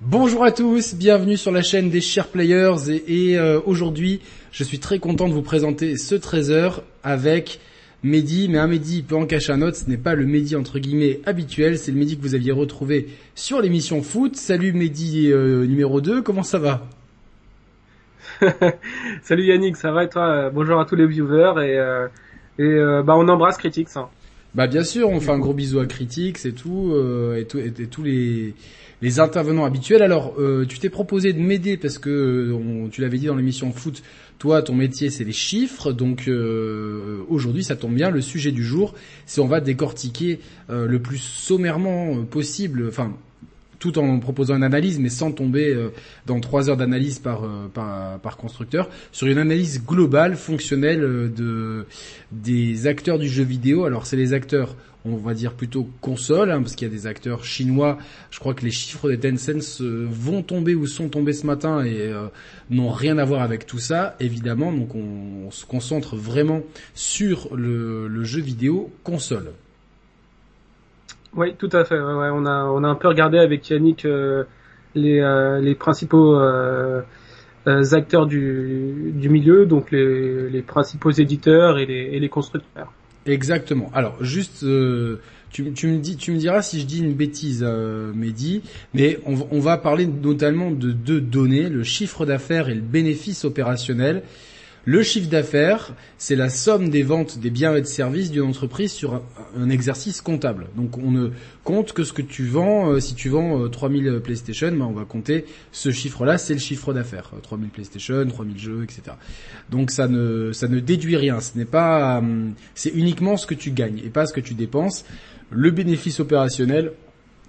Bonjour à tous, bienvenue sur la chaîne des Chers Players et, euh, aujourd'hui je suis très content de vous présenter ce trésor avec Mehdi, mais un Mehdi peut en cacher un autre, ce n'est pas le Mehdi entre guillemets habituel, c'est le Mehdi que vous aviez retrouvé sur l'émission foot. Salut Mehdi euh, numéro 2, comment ça va? Salut Yannick, ça va et toi? Bonjour à tous les viewers et, euh, bah on embrasse Critics. Hein. Bah bien sûr, on fait un gros bisou à Critics et tout, et, tout, et tous les les intervenants habituels. Alors, euh, tu t'es proposé de m'aider parce que euh, tu l'avais dit dans l'émission foot, toi, ton métier, c'est les chiffres. Donc euh, aujourd'hui, ça tombe bien. Le sujet du jour, c'est on va décortiquer le plus sommairement possible. Enfin, tout en proposant une analyse, mais sans tomber dans trois heures d'analyse par, par, constructeur, sur une analyse globale, fonctionnelle de des acteurs du jeu vidéo. Alors c'est les acteurs on va dire plutôt console, hein, parce qu'il y a des acteurs chinois. Je crois que les chiffres des Tencent euh, vont tomber ou sont tombés ce matin et euh, n'ont rien à voir avec tout ça, évidemment. Donc on, se concentre vraiment sur le, jeu vidéo console. Oui, tout à fait. on a un peu regardé avec Yannick euh, les principaux acteurs du, milieu, donc les, principaux éditeurs et les constructeurs. Exactement. Alors juste, euh, tu, me diras si je dis une bêtise, euh, Mehdi, mais on, va parler notamment de deux données, le chiffre d'affaires et le bénéfice opérationnel. Le chiffre d'affaires, c'est la somme des ventes des biens et de services d'une entreprise sur un, exercice comptable. Donc on ne compte que ce que tu vends. Euh, si tu vends 3000 euh, PlayStation, ben on va compter ce chiffre-là, c'est le chiffre d'affaires. 3000 euh, PlayStation, 3000 jeux, etc. Donc ça ne ça ne déduit rien. Ce n'est pas, c'est uniquement ce que tu gagnes et pas ce que tu dépenses. Le bénéfice opérationnel,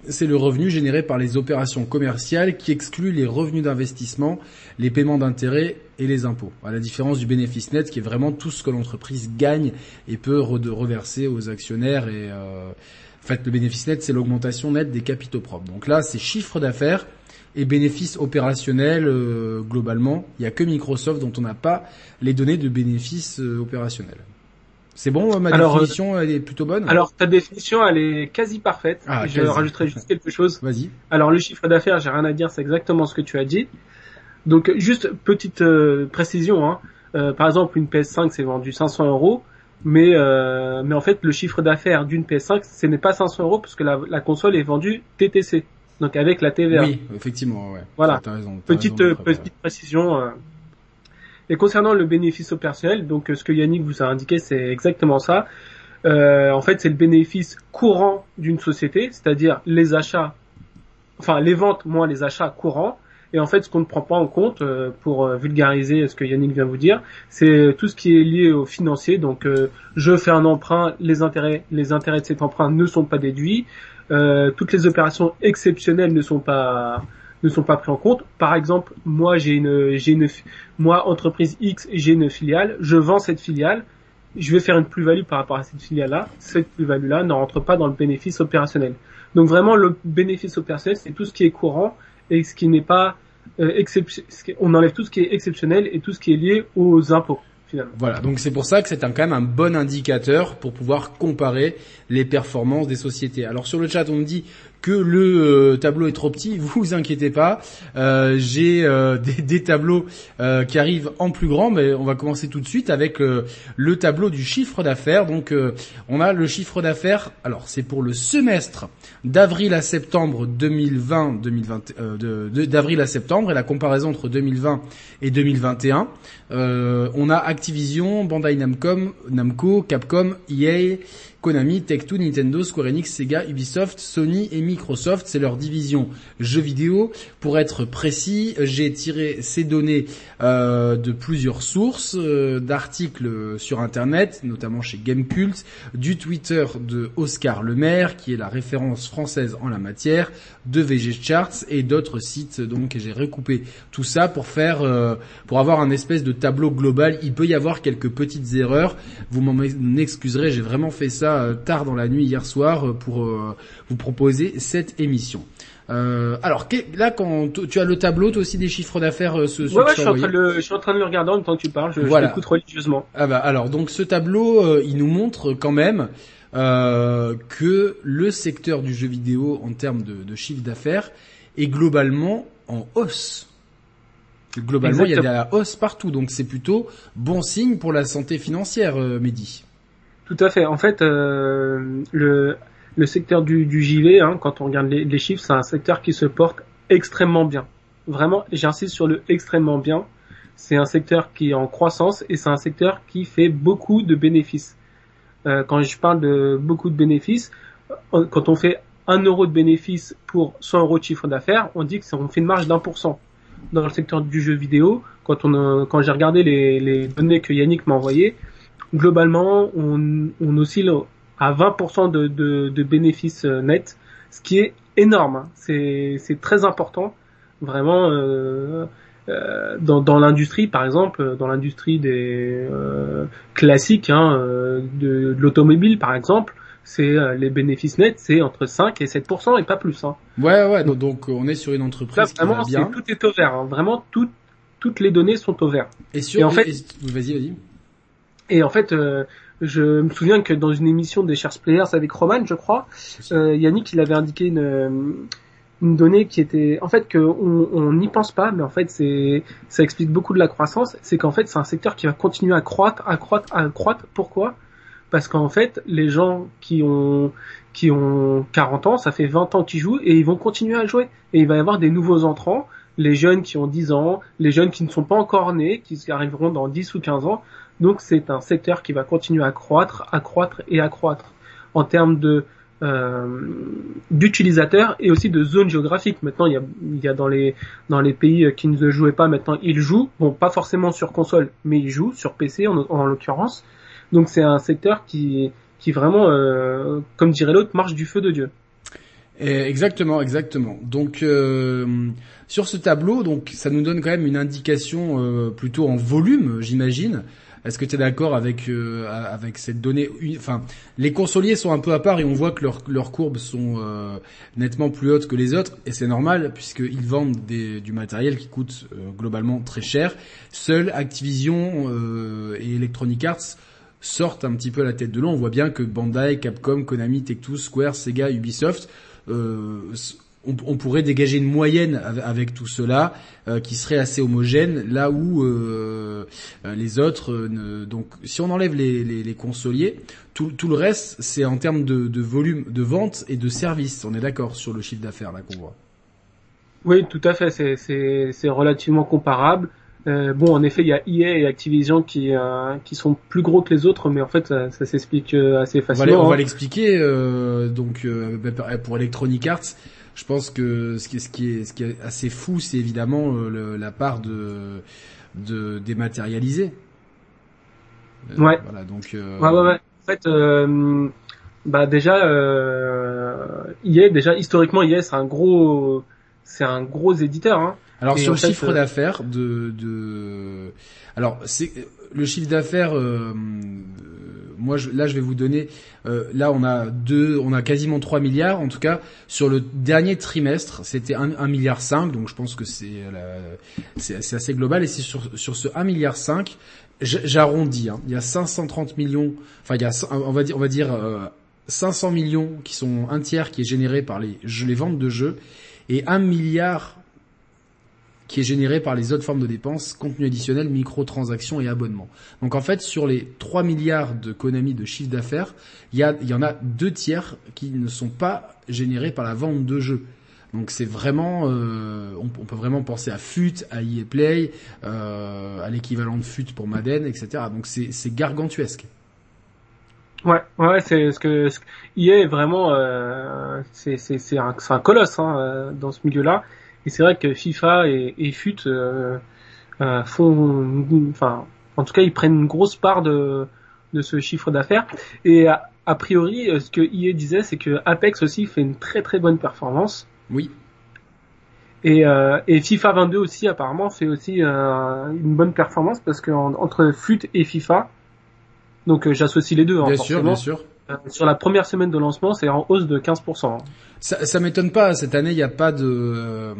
c'est le revenu généré par les opérations commerciales qui exclut les revenus d'investissement, les paiements d'intérêts et les impôts. À la différence du bénéfice net qui est vraiment tout ce que l'entreprise gagne et peut reverser aux actionnaires et euh, en fait le bénéfice net c'est l'augmentation nette des capitaux propres. Donc là c'est chiffre d'affaires et bénéfices opérationnels euh, globalement. Il n'y a que Microsoft dont on n'a pas les données de bénéfices euh, opérationnels. C'est bon, ma définition, elle est plutôt bonne Alors, ta définition, elle est quasi parfaite. Ah, je rajouterai juste quelque chose. Vas-y. Alors, le chiffre d'affaires, j'ai rien à dire, c'est exactement ce que tu as dit. Donc, juste petite euh, précision. Hein. Euh, par exemple, une PS5, c'est vendu 500 euros. Mais, euh, mais en fait, le chiffre d'affaires d'une PS5, ce n'est pas 500 euros parce que la, la, console est vendue TTC. Donc, avec la TVA. Oui, effectivement, ouais. Voilà. raison, petite, petite précision. Et concernant le bénéfice opérationnel, donc euh, ce que Yannick vous a indiqué, c'est exactement ça. Euh, en fait, c'est le bénéfice courant d'une société, c'est-à-dire les achats, enfin les ventes moins les achats courants. Et en fait, ce qu'on ne prend pas en compte, euh, pour vulgariser ce que Yannick vient vous dire, c'est tout ce qui est lié au financier. Donc, je fais un emprunt, les intérêts, les intérêts de cet emprunt ne sont pas déduits. toutes les opérations exceptionnelles ne sont pas ne sont pas pris en compte. Par exemple, moi j'ai une j'ai une moi entreprise X j'ai une filiale, je vends cette filiale, je vais faire une plus-value par rapport à cette filiale-là. Cette plus-value-là ne rentre pas dans le bénéfice opérationnel. Donc vraiment le bénéfice opérationnel c'est tout ce qui est courant et ce qui n'est pas euh, on enlève tout ce qui est exceptionnel et tout ce qui est lié aux impôts. Finalement. Voilà, donc c'est pour ça que c'est quand même un bon indicateur pour pouvoir comparer les performances des sociétés. Alors sur le chat, on me dit que le euh, tableau est trop petit, vous inquiétez pas. Euh, j'ai euh, des, tableaux qui arrivent en plus grand, mais on va commencer tout de suite avec le tableau du chiffre d'affaires. Donc on a le chiffre d'affaires. Alors c'est pour le semestre d'avril à septembre 2020, 2020 d'avril à septembre et la comparaison entre 2020 et 2021. on a Activision, Bandai Namco, Namco, Capcom, EA. Konami, Tech2, Nintendo, Square Enix, Sega, Ubisoft, Sony et Microsoft. C'est leur division jeux vidéo. Pour être précis, j'ai tiré ces données euh, de plusieurs sources, euh, d'articles sur Internet, notamment chez Gamecult, du Twitter de Oscar Lemaire, qui est la référence française en la matière, de VG Charts et d'autres sites. Donc j'ai recoupé tout ça pour faire, euh, pour avoir un espèce de tableau global. Il peut y avoir quelques petites erreurs. Vous m'en excuserez, j'ai vraiment fait ça euh, tard dans la nuit hier soir euh, pour euh, vous proposer cette émission. alors là, quand tu as le tableau, toi aussi des chiffres d'affaires ce, ouais, je, suis en train de le, je suis en train de le regarder en même temps que tu parles. Je, voilà. religieusement. Ah bah alors donc ce tableau, il nous montre quand même que le secteur du jeu vidéo en termes de, de chiffre d'affaires est globalement en hausse. Globalement, il y a de la hausse partout, donc c'est plutôt bon signe pour la santé financière, Mehdi. Tout à fait. En fait, euh, le, secteur du, JV, hein, quand on regarde les, chiffres, c'est un secteur qui se porte extrêmement bien. Vraiment, j'insiste sur le extrêmement bien. C'est un secteur qui est en croissance et c'est un secteur qui fait beaucoup de bénéfices. Euh, quand je parle de beaucoup de bénéfices, euh, quand on fait un euro de bénéfice pour 100 euros de chiffre d'affaires, on dit que on fait une marge d'un pour cent. Dans le secteur du jeu vidéo, quand on quand j'ai regardé les, les données que Yannick m'a envoyées, globalement, on, on oscille à 20% de, de, de, bénéfices euh, nets, ce qui est énorme. Hein. C'est très important, vraiment. Euh, euh, dans, dans l'industrie, par exemple, dans l'industrie des euh, classiques hein, euh, de, de l'automobile, par exemple, c'est les bénéfices nets, c'est entre 5 et 7% et pas plus. Hein. Ouais, ouais. Donc, donc, on est sur une entreprise qui va bien. Tout est au vert. Hein. Vraiment, tout, toutes les données sont au vert. Et, sur, et en fait, vas-y, vas-y. Et en fait, euh, je me souviens que dans une émission des Shares Players avec Roman, je crois, euh, Yannick, il avait indiqué une, une donnée qui était, en fait, qu'on n'y pense pas, mais en fait, c'est, ça explique beaucoup de la croissance. C'est qu'en fait, c'est un secteur qui va continuer à croître, à croître, à croître. Pourquoi? Parce qu'en fait, les gens qui ont qui ont 40 ans, ça fait 20 ans qu'ils jouent et ils vont continuer à jouer. Et il va y avoir des nouveaux entrants, les jeunes qui ont 10 ans, les jeunes qui ne sont pas encore nés, qui arriveront dans 10 ou 15 ans. Donc c'est un secteur qui va continuer à croître, à croître et à croître en termes de euh, d'utilisateurs et aussi de zones géographiques. Maintenant, il y a, il y a dans les dans les pays qui ne jouaient pas, maintenant ils jouent. Bon, pas forcément sur console, mais ils jouent sur PC en, en l'occurrence. Donc c'est un secteur qui qui vraiment, euh, comme dirait l'autre, marche du feu de Dieu. exactement, exactement. Donc euh, sur ce tableau, donc ça nous donne quand même une indication euh, plutôt en volume, j'imagine. Est-ce que tu es d'accord avec euh, avec cette donnée Enfin, les consoliers sont un peu à part et on voit que leurs leurs courbes sont euh, nettement plus hautes que les autres et c'est normal puisqu'ils vendent des, du matériel qui coûte euh, globalement très cher. Seul Activision et Electronic Arts sortent un petit peu à la tête de l'eau. On voit bien que Bandai, Capcom, Konami, Tech2, Square, Sega, Ubisoft on, pourrait dégager une moyenne avec, tout cela euh, qui serait assez homogène, là où euh, euh, les autres, donc si on enlève les, les, consoliers, tout, le reste c'est en termes de, volume de vente et de service. On est d'accord sur le chiffre d'affaires là qu'on voit. Oui, tout à fait. C'est relativement comparable. bon, en effet, il y a EA et Activision qui qui sont plus gros que les autres, mais en fait, ça, s'explique assez facilement. On va hein. l'expliquer. donc, pour Electronic Arts, je pense que ce qui, est, ce qui est, ce qui est assez fou, c'est évidemment euh, la part de, de dématérialiser. Euh, ouais. Voilà, donc. Euh... Ouais, ouais, ouais. En fait, euh, bah déjà, euh, EA, déjà historiquement, EA, c'est un gros, c'est un gros éditeur. Hein. Alors sur le chiffre d'affaires de, de, alors c'est le chiffre d'affaires moi je, là je vais vous donner euh, là on a deux on a quasiment 3 milliards. En tout cas sur le dernier trimestre c'était 1, milliard 5 donc je pense que c'est c'est assez global. Et c'est sur sur ce 1 milliard 5 j'arrondis hein, il y a 530 millions enfin il y a on va dire on va dire 500 euh, millions qui sont un tiers qui est généré par les les ventes de jeux et 1 milliard qui est généré par les autres formes de dépenses, contenu additionnel, microtransactions et abonnements. Donc en fait, sur les 3 milliards de Konami de chiffre d'affaires, il y, en a deux tiers qui ne sont pas générés par la vente de jeux. Donc c'est vraiment, euh, on, peut vraiment penser à FUT, à EA Play, euh, à l'équivalent de FUT pour Madden, etc. Donc c'est gargantuesque. Ouais, ouais, c'est ce que ce, EA est vraiment, euh, c'est c'est un, un colosse hein, euh, dans ce milieu-là. Et c'est vrai que FIFA et, et FUT euh, euh, font, enfin, en tout cas, ils prennent une grosse part de, de ce chiffre d'affaires. Et a, priori, euh, ce que IE disait, c'est que Apex aussi fait une très très bonne performance. Oui. Et, euh, et FIFA 22 aussi apparemment fait aussi euh, une bonne performance parce que entre FUT et FIFA, donc j'associe les deux. Hein, bien sûr, bien sûr. Euh, sur la première semaine de lancement, c'est en hausse de 15%. Ça, ça m'étonne pas. Cette année, il n'y a pas de, euh,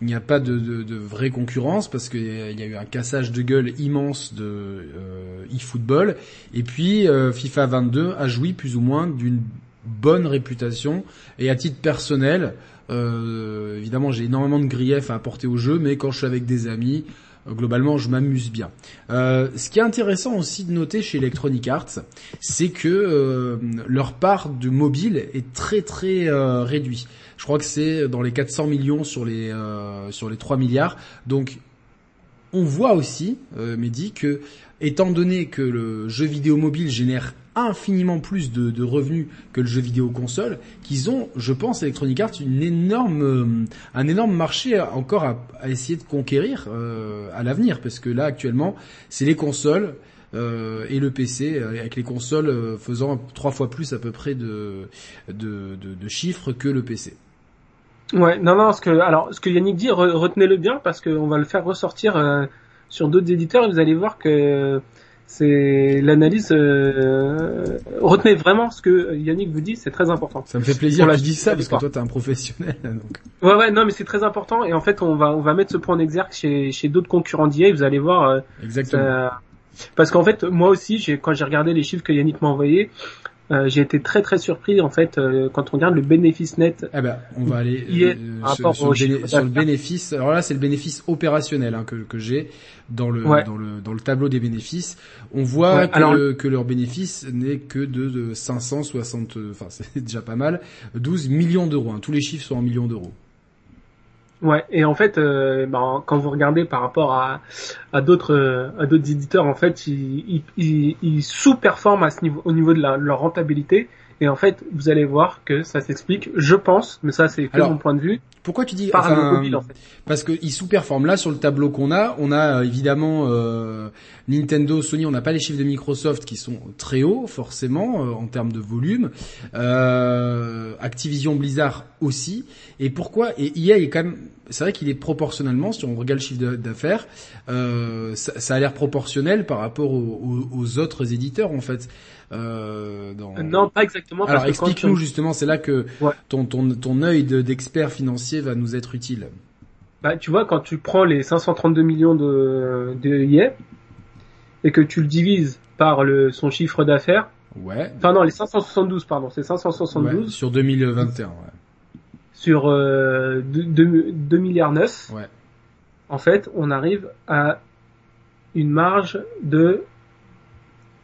il n'y a pas de, vraie concurrence parce qu'il y a eu un cassage de gueule immense de euh, eFootball. Et puis FIFA 22 a joui plus ou moins d'une bonne réputation. Et à titre personnel, évidemment, j'ai énormément de griefs à apporter au jeu, mais quand je suis avec des amis, globalement, je m'amuse bien. Euh, ce qui est intéressant aussi de noter chez Electronic Arts, c'est que euh, leur part de mobile est très très euh, réduite. Je crois que c'est dans les 400 millions sur les sur les 3 milliards. Donc on voit aussi, euh, Mehdi, que étant donné que le jeu vidéo mobile génère infiniment plus de, revenus que le jeu vidéo console, qu'ils ont, je pense, Electronic Arts, une énorme, euh, un énorme marché encore à, essayer de conquérir euh, à l'avenir, parce que là actuellement, c'est les consoles euh, et le PC, avec les consoles faisant trois fois plus à peu près de, de, de chiffres que le PC. Ouais, non, non, ce que, alors, ce que Yannick dit, retenez-le bien parce qu'on va le faire ressortir euh, sur d'autres éditeurs et vous allez voir que c'est l'analyse. Euh, retenez vraiment ce que Yannick vous dit, c'est très important. Ça me fait plaisir que je dis ça parce que toi t'es un professionnel. Donc. Ouais, ouais, non, mais c'est très important et en fait on va on va mettre ce point en exergue chez chez d'autres concurrents d'IA. Vous allez voir. Euh, Exactement. parce qu'en fait, moi aussi, j'ai quand j'ai regardé les chiffres que Yannick m'a envoyés, euh, j'ai été très très surpris en fait euh, quand on regarde le bénéfice net. Eh ben, on va aller euh, sur, le bénéfice. Alors là, c'est le bénéfice opérationnel hein, que, que j'ai dans le dans le dans le tableau des bénéfices. On voit que, que, leur bénéfice n'est que de, de 560, enfin c'est déjà pas mal, 12 millions d'euros. Hein. Tous les chiffres sont en millions d'euros. Ouais, et en fait, euh, ben, quand vous regardez par rapport à, euh, d'autres éditeurs, en fait, ils, sous-performent à ce niveau, au niveau de, la, leur rentabilité. Et en fait, vous allez voir que ça s'explique, je pense, mais ça c'est que mon point de vue. Pourquoi tu dis par enfin, mobile, en fait. Parce qu'ils sous-performent. Là, sur le tableau qu'on a, on a euh, évidemment euh, Nintendo, Sony. On n'a pas les chiffres de Microsoft qui sont très hauts, forcément, euh, en termes de volume. Activision, Blizzard aussi. Et pourquoi Et EA est quand même c'est vrai qu'il est proportionnellement, si on regarde le chiffre d'affaires, euh, ça, ça, a l'air proportionnel par rapport aux, aux, autres éditeurs en fait. Euh, dans... Non, pas exactement. Alors explique-nous justement, c'est là que ton ton ton œil d'expert financier va nous être utile. Bah, tu vois, quand tu prends les 532 millions de, de et que tu le divises par le son chiffre d'affaires. Ouais. Enfin non, les 572 pardon, c'est 572 sur 2021. Ouais sur euh, 2, milliards 9, ouais. en fait, on arrive à une marge de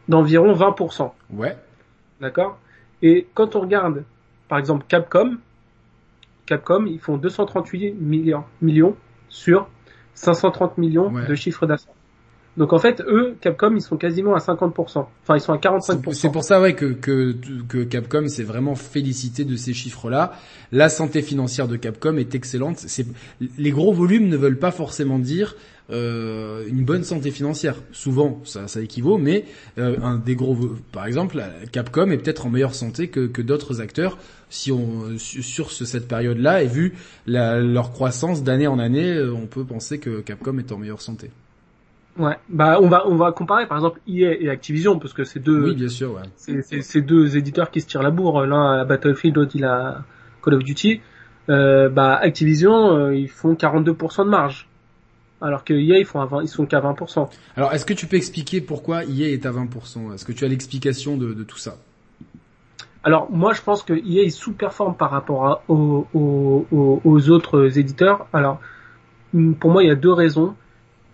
d'environ 20%. Ouais. D'accord? Et quand on regarde, par exemple, Capcom, Capcom, ils font 238 millions, millions sur 530 millions de chiffre d'affaires. Donc en fait, eux, Capcom, ils sont quasiment à 50%. Enfin, ils sont à 45%. C'est pour ça, ouais, que, Capcom s'est vraiment félicité de ces chiffres-là. La santé financière de Capcom est excellente. Les gros volumes ne veulent pas forcément dire euh, une bonne santé financière. Souvent, ça, équivaut, mais euh, un des gros, par exemple, Capcom est peut-être en meilleure santé que, d'autres acteurs si on sur cette période-là et vu leur croissance d'année en année, euh, on peut penser que Capcom est en meilleure santé. Ouais, bah on va on va comparer par exemple EA et Activision parce que c'est deux oui bien sûr ouais. c'est deux éditeurs qui se tirent la bourre l'un à Battlefield l'autre il a Call of Duty euh, bah Activision euh, ils font 42% de marge alors que EA ils font à 20, ils sont qu'à 20%. Alors est-ce que tu peux expliquer pourquoi EA est à 20% Est-ce que tu as l'explication de, de tout ça? Alors moi je pense que EA sous-performe par rapport à, aux, aux, aux, autres éditeurs. Alors pour moi il y a deux raisons.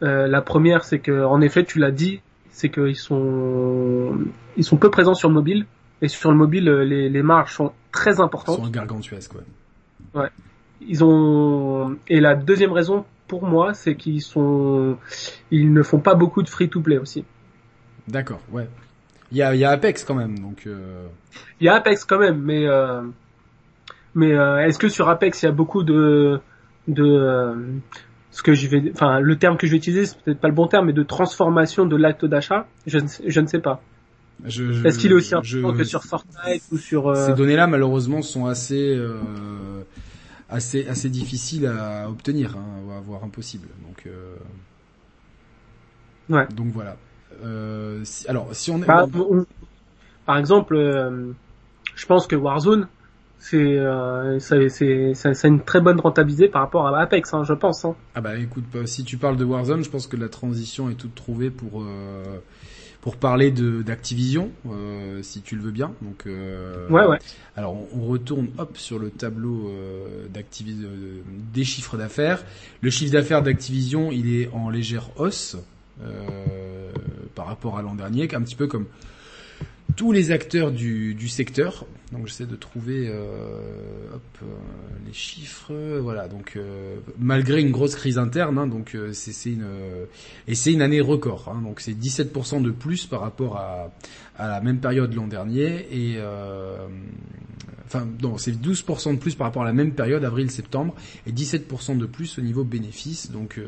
Euh, la première, c'est que, en effet, tu l'as dit, c'est qu'ils sont, ils sont peu présents sur le mobile. Et sur le mobile, euh, les, les marges sont très importantes. Ils sont gargantuesques, quoi. Ouais. Ils ont, et la deuxième raison, pour moi, c'est qu'ils sont, ils ne font pas beaucoup de free-to-play aussi. D'accord, ouais. Il y a, y a Apex quand même, donc. Euh... Il y a Apex quand même, mais euh... mais euh, est-ce que sur Apex il y a beaucoup de de euh, ce que je vais, enfin, le terme que je vais utiliser, c'est peut-être pas le bon terme, mais de transformation de l'acte d'achat, je, je, ne sais pas. Est-ce qu'il est aussi important que sur Fortnite ou sur euh... Ces données-là, malheureusement, sont assez, euh, assez, assez difficiles à obtenir, hein, voire impossibles. Donc, euh... ouais. Donc voilà. Euh, si, alors, si on est, par exemple, euh, je pense que Warzone, c'est euh, c'est une très bonne rentabilité par rapport à Apex, hein, je pense. Hein. Ah bah écoute, si tu parles de Warzone, je pense que la transition est toute trouvée pour euh, pour parler de d'Activision, si tu le veux bien. Donc ouais ouais. Alors on, retourne hop sur le tableau d'Activision des chiffres d'affaires. Le chiffre d'affaires d'Activision, il est en légère hausse par rapport à l'an dernier, un petit peu comme tous les acteurs du, du secteur. Donc j'essaie de trouver euh, hop, euh, les chiffres. Voilà, donc euh, malgré une grosse crise interne, hein, donc euh, c'est une et c'est une année record. Hein, donc c'est 17% de plus par rapport à, à la même période l'an dernier et enfin non c'est 12% de plus par rapport à la même période avril-septembre et 17% de plus au niveau bénéfice. Donc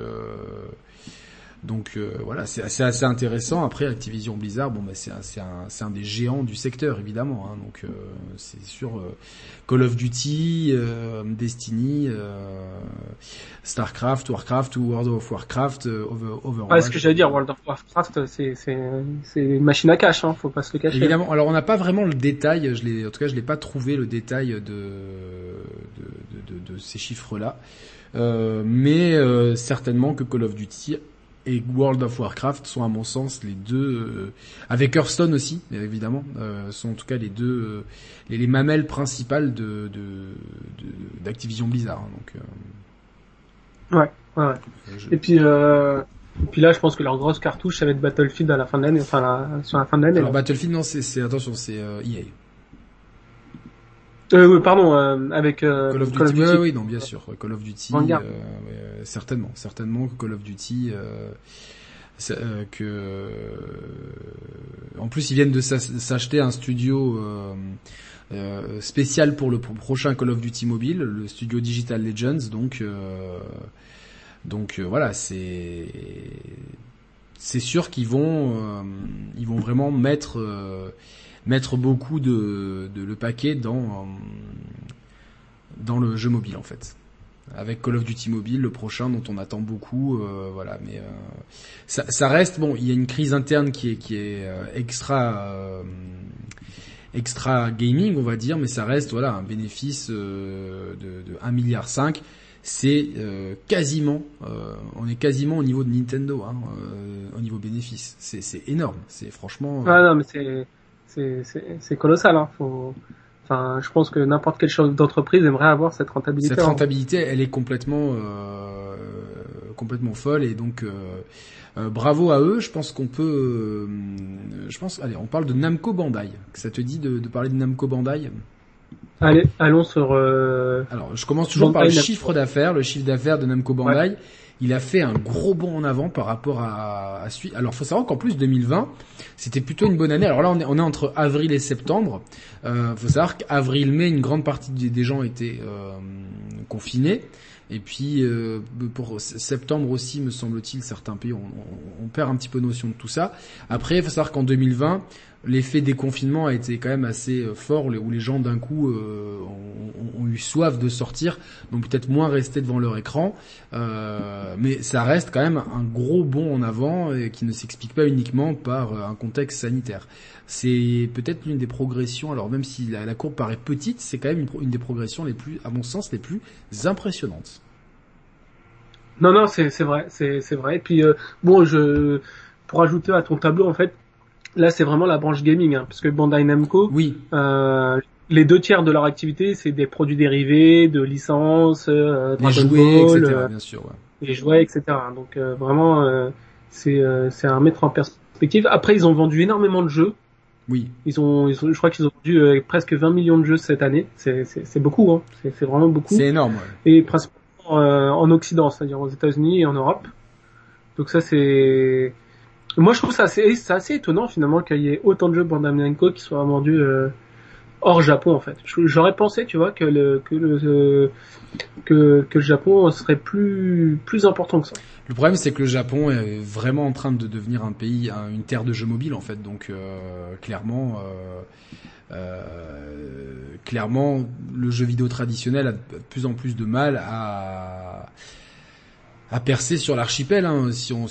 donc euh, voilà, c'est assez, assez, intéressant. Après, Activision Blizzard, bon, bah, c'est un, un, un, des géants du secteur, évidemment. Hein, donc euh, c'est sûr, euh, Call of Duty, Destiny, Starcraft, Warcraft ou World of Warcraft, over, Overwatch. Ouais, ce que j'allais dire, World of Warcraft, c'est une machine à cash, hein, faut pas se le cacher. Évidemment. Alors on n'a pas vraiment le détail. Je l'ai, en tout cas, je l'ai pas trouvé le détail de de, de, de, ces chiffres-là. mais certainement que Call of Duty et World of Warcraft sont à mon sens les deux, euh, avec Hearthstone aussi évidemment, euh, sont en tout cas les deux euh, les, les, mamelles principales de d'Activision de, Blizzard. Hein, donc, ouais, ouais. Et puis et puis là, je pense que leur grosse cartouche, ça va être Battlefield à la fin de l'année, enfin la, sur la fin de l'année. Alors Battlefield, non, c'est attention, c'est EA. Euh, pardon, euh, avec euh, Call of Duty. Oui, oui, non, bien sûr, Call of Duty. Euh, certainement, certainement que Call of Duty. que en plus ils viennent de s'acheter un studio spécial pour le prochain Call of Duty mobile, le studio Digital Legends. Donc donc voilà, c'est c'est sûr qu'ils vont ils vont vraiment mettre mettre beaucoup de, de le paquet dans dans le jeu mobile en fait avec Call of Duty Mobile, le prochain dont on attend beaucoup, euh, voilà. Mais euh, ça, ça, reste bon. Il y a une crise interne qui est qui est euh, extra extra gaming, on va dire, mais ça reste voilà un bénéfice de, de 1 milliard 5 c'est quasiment, on est quasiment au niveau de Nintendo, hein, au niveau bénéfice. C'est énorme, c'est franchement. Ah mais c'est c'est colossal. Hein. Faut, enfin, je pense que n'importe quelle chose d'entreprise aimerait avoir cette rentabilité. Cette rentabilité, elle est complètement, euh, complètement folle et donc. Euh, euh, bravo à eux. Je pense qu'on peut. Euh, je pense. Allez, on parle de Namco Bandai. Ça te dit de, de parler de Namco Bandai? Allez, allons sur. Alors, je commence toujours par le chiffre d'affaires. Le chiffre d'affaires de Namco Bandai il a fait un gros bond en avant par rapport à, à suite. Alors, faut savoir qu'en plus 2020, c'était plutôt une bonne année. Alors là, on est, entre avril et septembre. Euh, faut savoir qu'avril-mai, une grande partie des, gens étaient euh, confinés. Et puis euh, pour septembre aussi, me semble-t-il, certains pays, on, on, perd un petit peu notion de tout ça. Après, il faut savoir qu'en 2020, l'effet déconfinement a été quand même assez euh, fort, où les gens d'un coup euh, ont, eu soif de sortir, donc peut-être moins rester devant leur écran, euh, mais ça reste quand même un gros bond en avant et qui ne s'explique pas uniquement par un contexte sanitaire. C'est peut-être l'une des progressions, alors même si la, courbe paraît petite, c'est quand même une, des progressions les plus, à mon sens, les plus impressionnantes. Non, non, c'est vrai, c'est vrai. Et puis bon, je pour ajouter à ton tableau, en fait, Là, c'est vraiment la branche gaming, hein, parce que Bandai Namco, oui. Euh, les deux tiers de leur activité, c'est des produits dérivés, de licences, euh, des jouets, etc. Euh, bien sûr. Ouais. Des jouets, etc. Donc euh, vraiment, euh, c'est c'est à mettre en perspective. Après, ils ont vendu énormément de jeux. Oui. Ils ont, ils ont je crois qu'ils ont vendu presque 20 millions de jeux cette année. C'est c'est beaucoup, hein. C'est vraiment beaucoup. C'est énorme. Ouais. Et principalement en Occident, c'est-à-dire aux États-Unis et en Europe. Donc ça, c'est moi, je trouve ça assez, c'est assez étonnant finalement qu'il y ait autant de jeux Bandai Namco qui soient vendus euh, hors Japon en fait. J'aurais pensé, tu vois, que le euh, Japon serait plus important que ça. Le problème, c'est que le Japon est vraiment en train de devenir un pays, une terre de jeux mobiles en fait. Donc euh, clairement. Clairement, le jeu vidéo traditionnel a de plus en plus de mal à, à percer sur l'archipel. Hein. Si, on,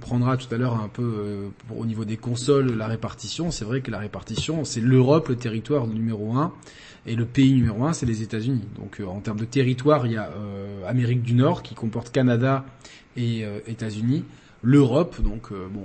prendra tout à l'heure un peu euh, au niveau des consoles la répartition, c'est vrai que la répartition, c'est l'Europe, le territoire numéro un, et le pays numéro un, c'est les États-Unis. Donc euh, en termes de territoire, il y a euh, Amérique du Nord qui comporte Canada et États-Unis. l'Europe, donc bon,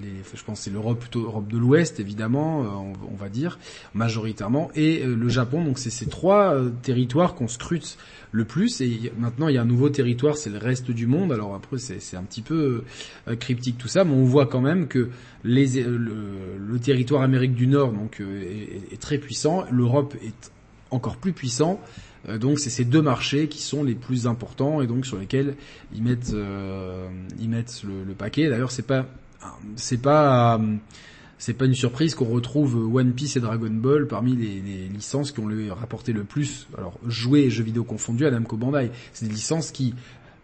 les, je pense c'est l'Europe plutôt Europe de l'Ouest évidemment, on, va dire majoritairement, et le Japon. Donc c'est ces trois territoires qu'on scrute le plus. Et maintenant, il y a un nouveau territoire, c'est le reste du monde. Alors après, c'est un petit peu euh, cryptique tout ça, mais on voit quand même que les, euh, le, territoire Amérique du Nord donc euh, est, très puissant. L'Europe est encore plus puissant. Donc c'est ces deux marchés qui sont les plus importants et donc sur lesquels ils mettent ils mettent le, paquet. D'ailleurs, c'est pas c'est pas c'est pas une surprise qu'on retrouve One Piece et Dragon Ball parmi les, licences qui ont le, rapporté le plus, alors jouer et jeux vidéo confondus à Namco Bandai. C'est des licences qui,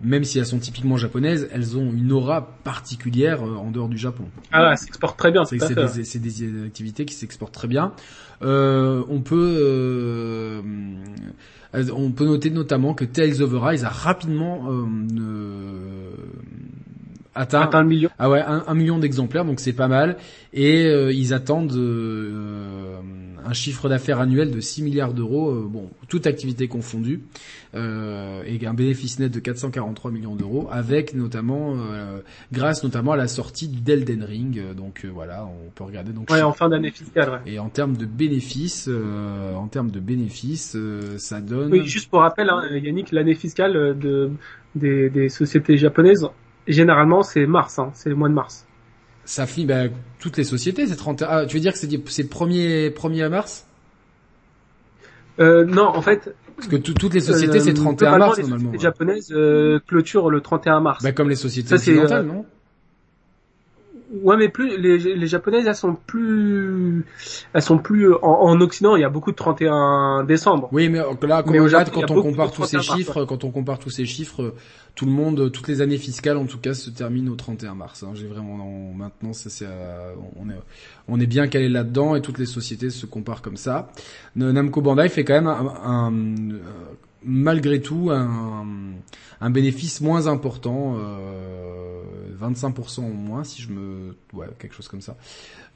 même si elles sont typiquement japonaises, elles ont une aura particulière euh, en dehors du Japon. Ah, elles s'exportent très bien. C'est des, des, activités qui s'exportent très bien. Euh, on peut euh, on peut noter notamment que Tales of Arise a rapidement euh, atteint, un million. Ah ouais, un, million d'exemplaires, donc c'est pas mal. Et euh, ils attendent euh, un chiffre d'affaires annuel de 6 milliards d'euros, euh, bon, toute activité confondue, et un bénéfice net de 443 millions d'euros, avec notamment, grâce notamment à la sortie du Delden Ring. donc voilà, on peut regarder donc. Ouais, en fin d'année fiscale. Ouais. Et en termes de bénéfices, en termes de bénéfices, ça donne. Oui, juste pour rappel, hein, Yannick, l'année fiscale de des, des sociétés japonaises Généralement, c'est mars, hein, c'est le mois de mars. Ça finit, ben, toutes les sociétés, c'est 31. Ah, tu veux dire que c'est c'est premier premier mars? Euh, Non, en fait. Parce que toutes les sociétés, c'est 31 euh, mars les normalement. Les japonaises euh, clôturent le 31 mars. Ben, comme les sociétés occidentales, non? Ouais, mais plus les, les japonaises, elles sont plus, elles sont plus en, en, Occident. Il y a beaucoup de 31 décembre. Oui, mais là, comme au Japon, quand on compare tous ces chiffres, quand on compare tous ces chiffres, tout le monde, toutes les années fiscales, en tout cas, se terminent au 31 mars. Hein. J'ai vraiment maintenant, ça, c'est, euh, on est, on est bien calé là-dedans et toutes les sociétés se comparent comme ça. Namco Bandai fait quand même un, un malgré tout un, bénéfice moins important, euh, 25% en moins si je me, ouais, quelque chose comme ça,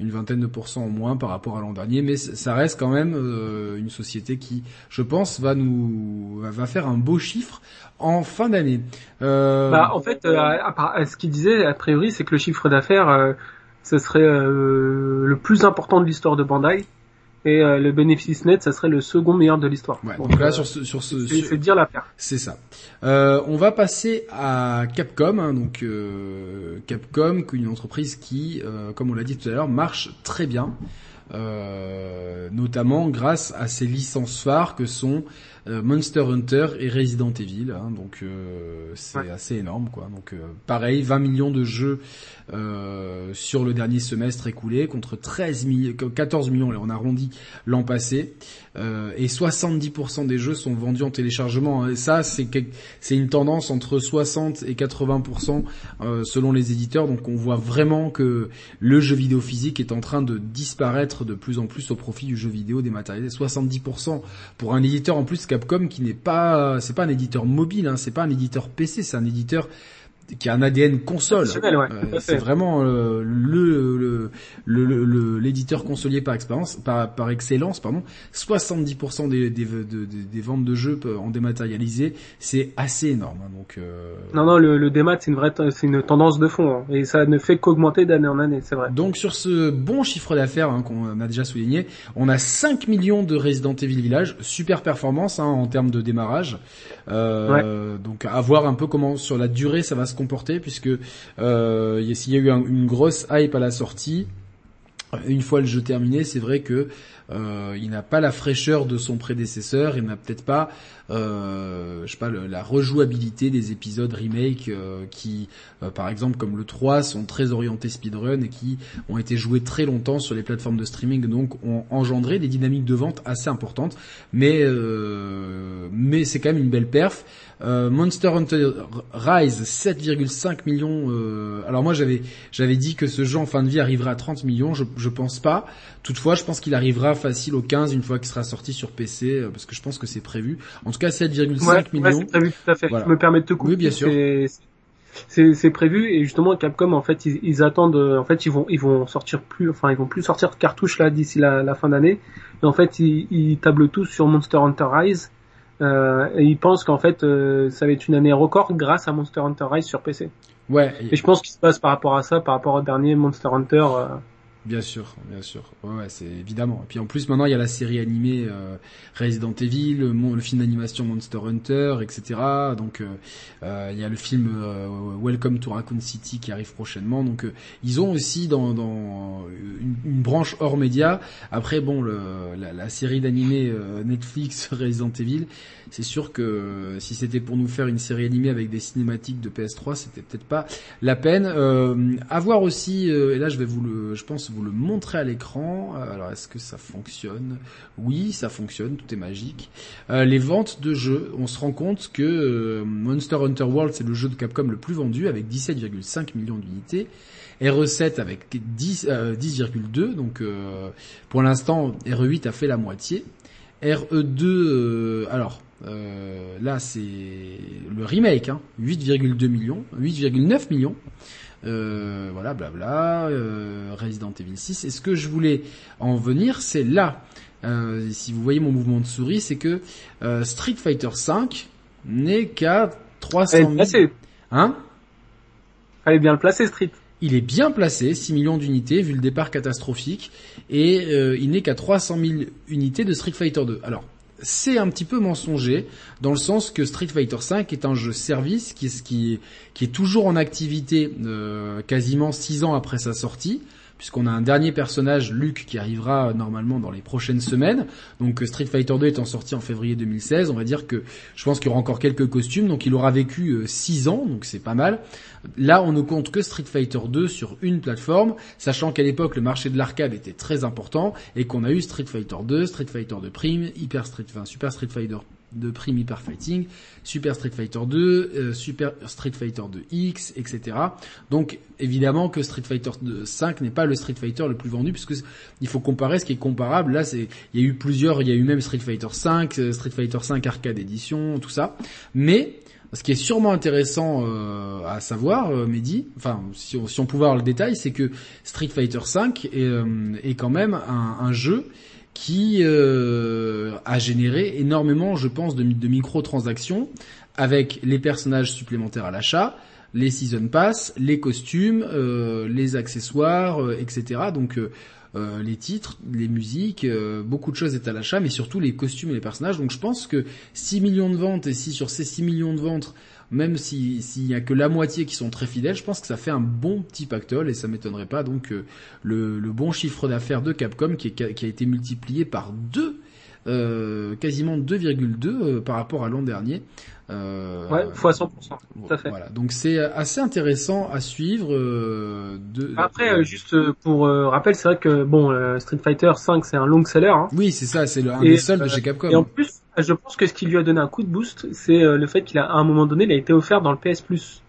une vingtaine de pourcents en moins par rapport à l'an dernier, mais ça reste quand même euh, une société qui, je pense, va nous, va faire un beau chiffre en fin d'année. Euh... Bah, en fait, euh, ce qu'il disait a priori, c'est que le chiffre d'affaires, ce serait le plus important de l'histoire de Bandai et euh, le bénéfice net, ça serait le second meilleur de l'histoire. donc, là, euh, sur ce, sur ce, c'est dire l'affaire. C'est ça. Euh, on va passer à Capcom, hein, donc euh, Capcom, une entreprise qui, comme on l'a dit tout à l'heure, marche très bien. notamment grâce à ses licences phares que sont Monster Hunter et Resident Evil. Hein, donc euh, c'est assez énorme quoi. Donc euh, pareil, 20 millions de jeux sur le dernier semestre écoulé contre 13 millions, 14 millions, on arrondi l'an passé. et 70% des jeux sont vendus en téléchargement. Hein. Et ça, c'est c'est une tendance entre 60 et 80% selon les éditeurs. Donc on voit vraiment que le jeu vidéo physique est en train de disparaître de plus en plus au profit du jeu vidéo dématérialisé. 70% pour un éditeur en plus Qui n'est pas, c'est pas un éditeur mobile, hein, c'est pas un éditeur PC, c'est un éditeur qui a un ADN console. Euh, c'est vraiment euh, le l'éditeur le, le, consolier par expérience, par, par excellence, pardon. 70% des, des, des, ventes de jeux en dématérialisé, c'est assez énorme. Hein, donc euh... non non, le, le démat c'est une vraie, c'est une tendance de fond hein, et ça ne fait qu'augmenter d'année en année, c'est vrai. Donc sur ce bon chiffre d'affaires hein, qu'on a déjà souligné, on a 5 millions de Resident Evil Village, super performance hein, en termes de démarrage. Euh, Donc à voir un peu comment sur la durée ça va se comporter puisque euh, s'il y a eu une grosse hype à la sortie, une fois le jeu terminé, c'est vrai que euh, il n'a pas la fraîcheur de son prédécesseur, il n'a peut-être pas, euh, je sais pas, la rejouabilité des épisodes remake euh, qui, euh, par exemple, comme le 3, sont très orientés speedrun et qui ont été joués très longtemps sur les plateformes de streaming, donc ont engendré des dynamiques de vente assez importantes. Mais, mais c'est quand même une belle perf. Monster Hunter Rise 7,5 millions. alors moi j'avais j'avais dit que ce jeu en fin de vie arriverait à 30 millions. Je je pense pas. Toutefois, je pense qu'il arrivera facile au 15 une fois qu'il sera sorti sur PC, euh, parce que je pense que c'est prévu. En tout cas, 7,5 millions. Ouais, c'est prévu tout à fait. Je me permets de te couper. Oui, bien sûr. C'est prévu et justement Capcom en fait ils, attendent en fait ils vont ils vont sortir plus enfin ils vont plus sortir de cartouches là d'ici la, la, fin d'année et en fait ils, ils, tablent tous sur Monster Hunter Rise euh, et ils pensent qu'en fait euh, ça va être une année record grâce à Monster Hunter Rise sur PC. Ouais. Et, je pense qu'il se passe par rapport à ça, par rapport au dernier Monster Hunter. Bien sûr, bien sûr. Ouais, c'est évidemment. Et puis en plus maintenant il y a la série animée euh, Resident Evil, le, film d'animation Monster Hunter, etc. Donc euh, euh, il y a le film euh, Welcome to Raccoon City qui arrive prochainement. Donc ils ont aussi dans, dans une, branche hors média. Après bon, la, série d'animé Netflix Resident Evil, c'est sûr que si c'était pour nous faire une série animée avec des cinématiques de PS3, c'était peut-être pas la peine. Euh, à voir aussi, et là je vais vous le, je pense le montrer à l'écran. Euh, alors est-ce que ça fonctionne? Oui, ça fonctionne, tout est magique. Euh, les ventes de jeux, on se rend compte que euh, Monster Hunter World c'est le jeu de Capcom le plus vendu avec 17,5 millions d'unités. RE7 avec 10,2, 10, donc pour l'instant RE8 a fait la moitié. RE2, alors là c'est le remake, hein, 8,2 millions, 8,9 millions. Euh, voilà, blabla, euh, Resident Evil 6. Et ce que je voulais en venir, c'est là. Euh, si vous voyez mon mouvement de souris, c'est que euh, Street Fighter 5 n'est qu'à 300 000. Hein? Fallait bien le placer, Street. Il est bien placé, 6 millions d'unités, vu le départ catastrophique, et euh, il n'est qu'à 300 000 unités de Street Fighter 2. Alors, c'est un petit peu mensonger dans le sens que Street Fighter V est un jeu service qui est, toujours en activité euh, quasiment six ans après sa sortie puisqu'on a un dernier personnage, Luke, qui arrivera normalement dans les prochaines semaines. Donc Street Fighter 2 étant sorti en février 2016, on va dire que je pense qu'il y aura encore quelques costumes, donc il aura vécu 6 euh, ans, donc c'est pas mal. Là, on ne compte que Street Fighter 2 sur une plateforme, sachant qu'à l'époque le marché de l'arcade était très important et qu'on a eu Street Fighter 2, Street Fighter 2 Prime, Hyper Street, enfin Super Street Fighter de Prime Hyper Fighting, Super Street Fighter 2, euh, Super Street Fighter 2 X, etc. Donc évidemment que Street Fighter 5 n'est pas le Street Fighter le plus vendu puisque il faut comparer ce qui est comparable. Là, c'est il y a eu plusieurs, il y a eu même Street Fighter 5, euh, Street Fighter 5 Arcade Edition, tout ça. Mais ce qui est sûrement intéressant euh, à savoir, euh, Mehdi, enfin si on, si pouvait avoir le détail, c'est que Street Fighter 5 est, quand même un jeu qui euh, a généré énormément, je pense, de, de microtransactions avec les personnages supplémentaires à l'achat, les season pass, les costumes, euh, les accessoires, euh, etc. Donc les titres, les musiques, beaucoup de choses est à l'achat, mais surtout les costumes et les personnages. Donc je pense que 6 millions de ventes, et si sur ces 6 millions de ventes, même s'il n'y a que la moitié qui sont très fidèles, je pense que ça fait un bon petit pactole et ça m'étonnerait pas donc euh, le, le, bon chiffre d'affaires de Capcom qui, est, qui, a été multiplié par 2, euh, quasiment 2,2 euh, par rapport à l'an dernier. Euh, ouais, fois 100%. Tout à fait. Voilà, donc c'est assez intéressant à suivre. Euh, de, Après, juste pour rappel, c'est vrai que bon, Street Fighter 5 c'est un long seller. Hein. Oui, c'est ça, c'est un des seuls de chez Capcom. Et en plus, je pense que ce qui lui a donné un coup de boost, c'est euh, le fait qu'il a, à un moment donné, il a été offert dans le PS Plus.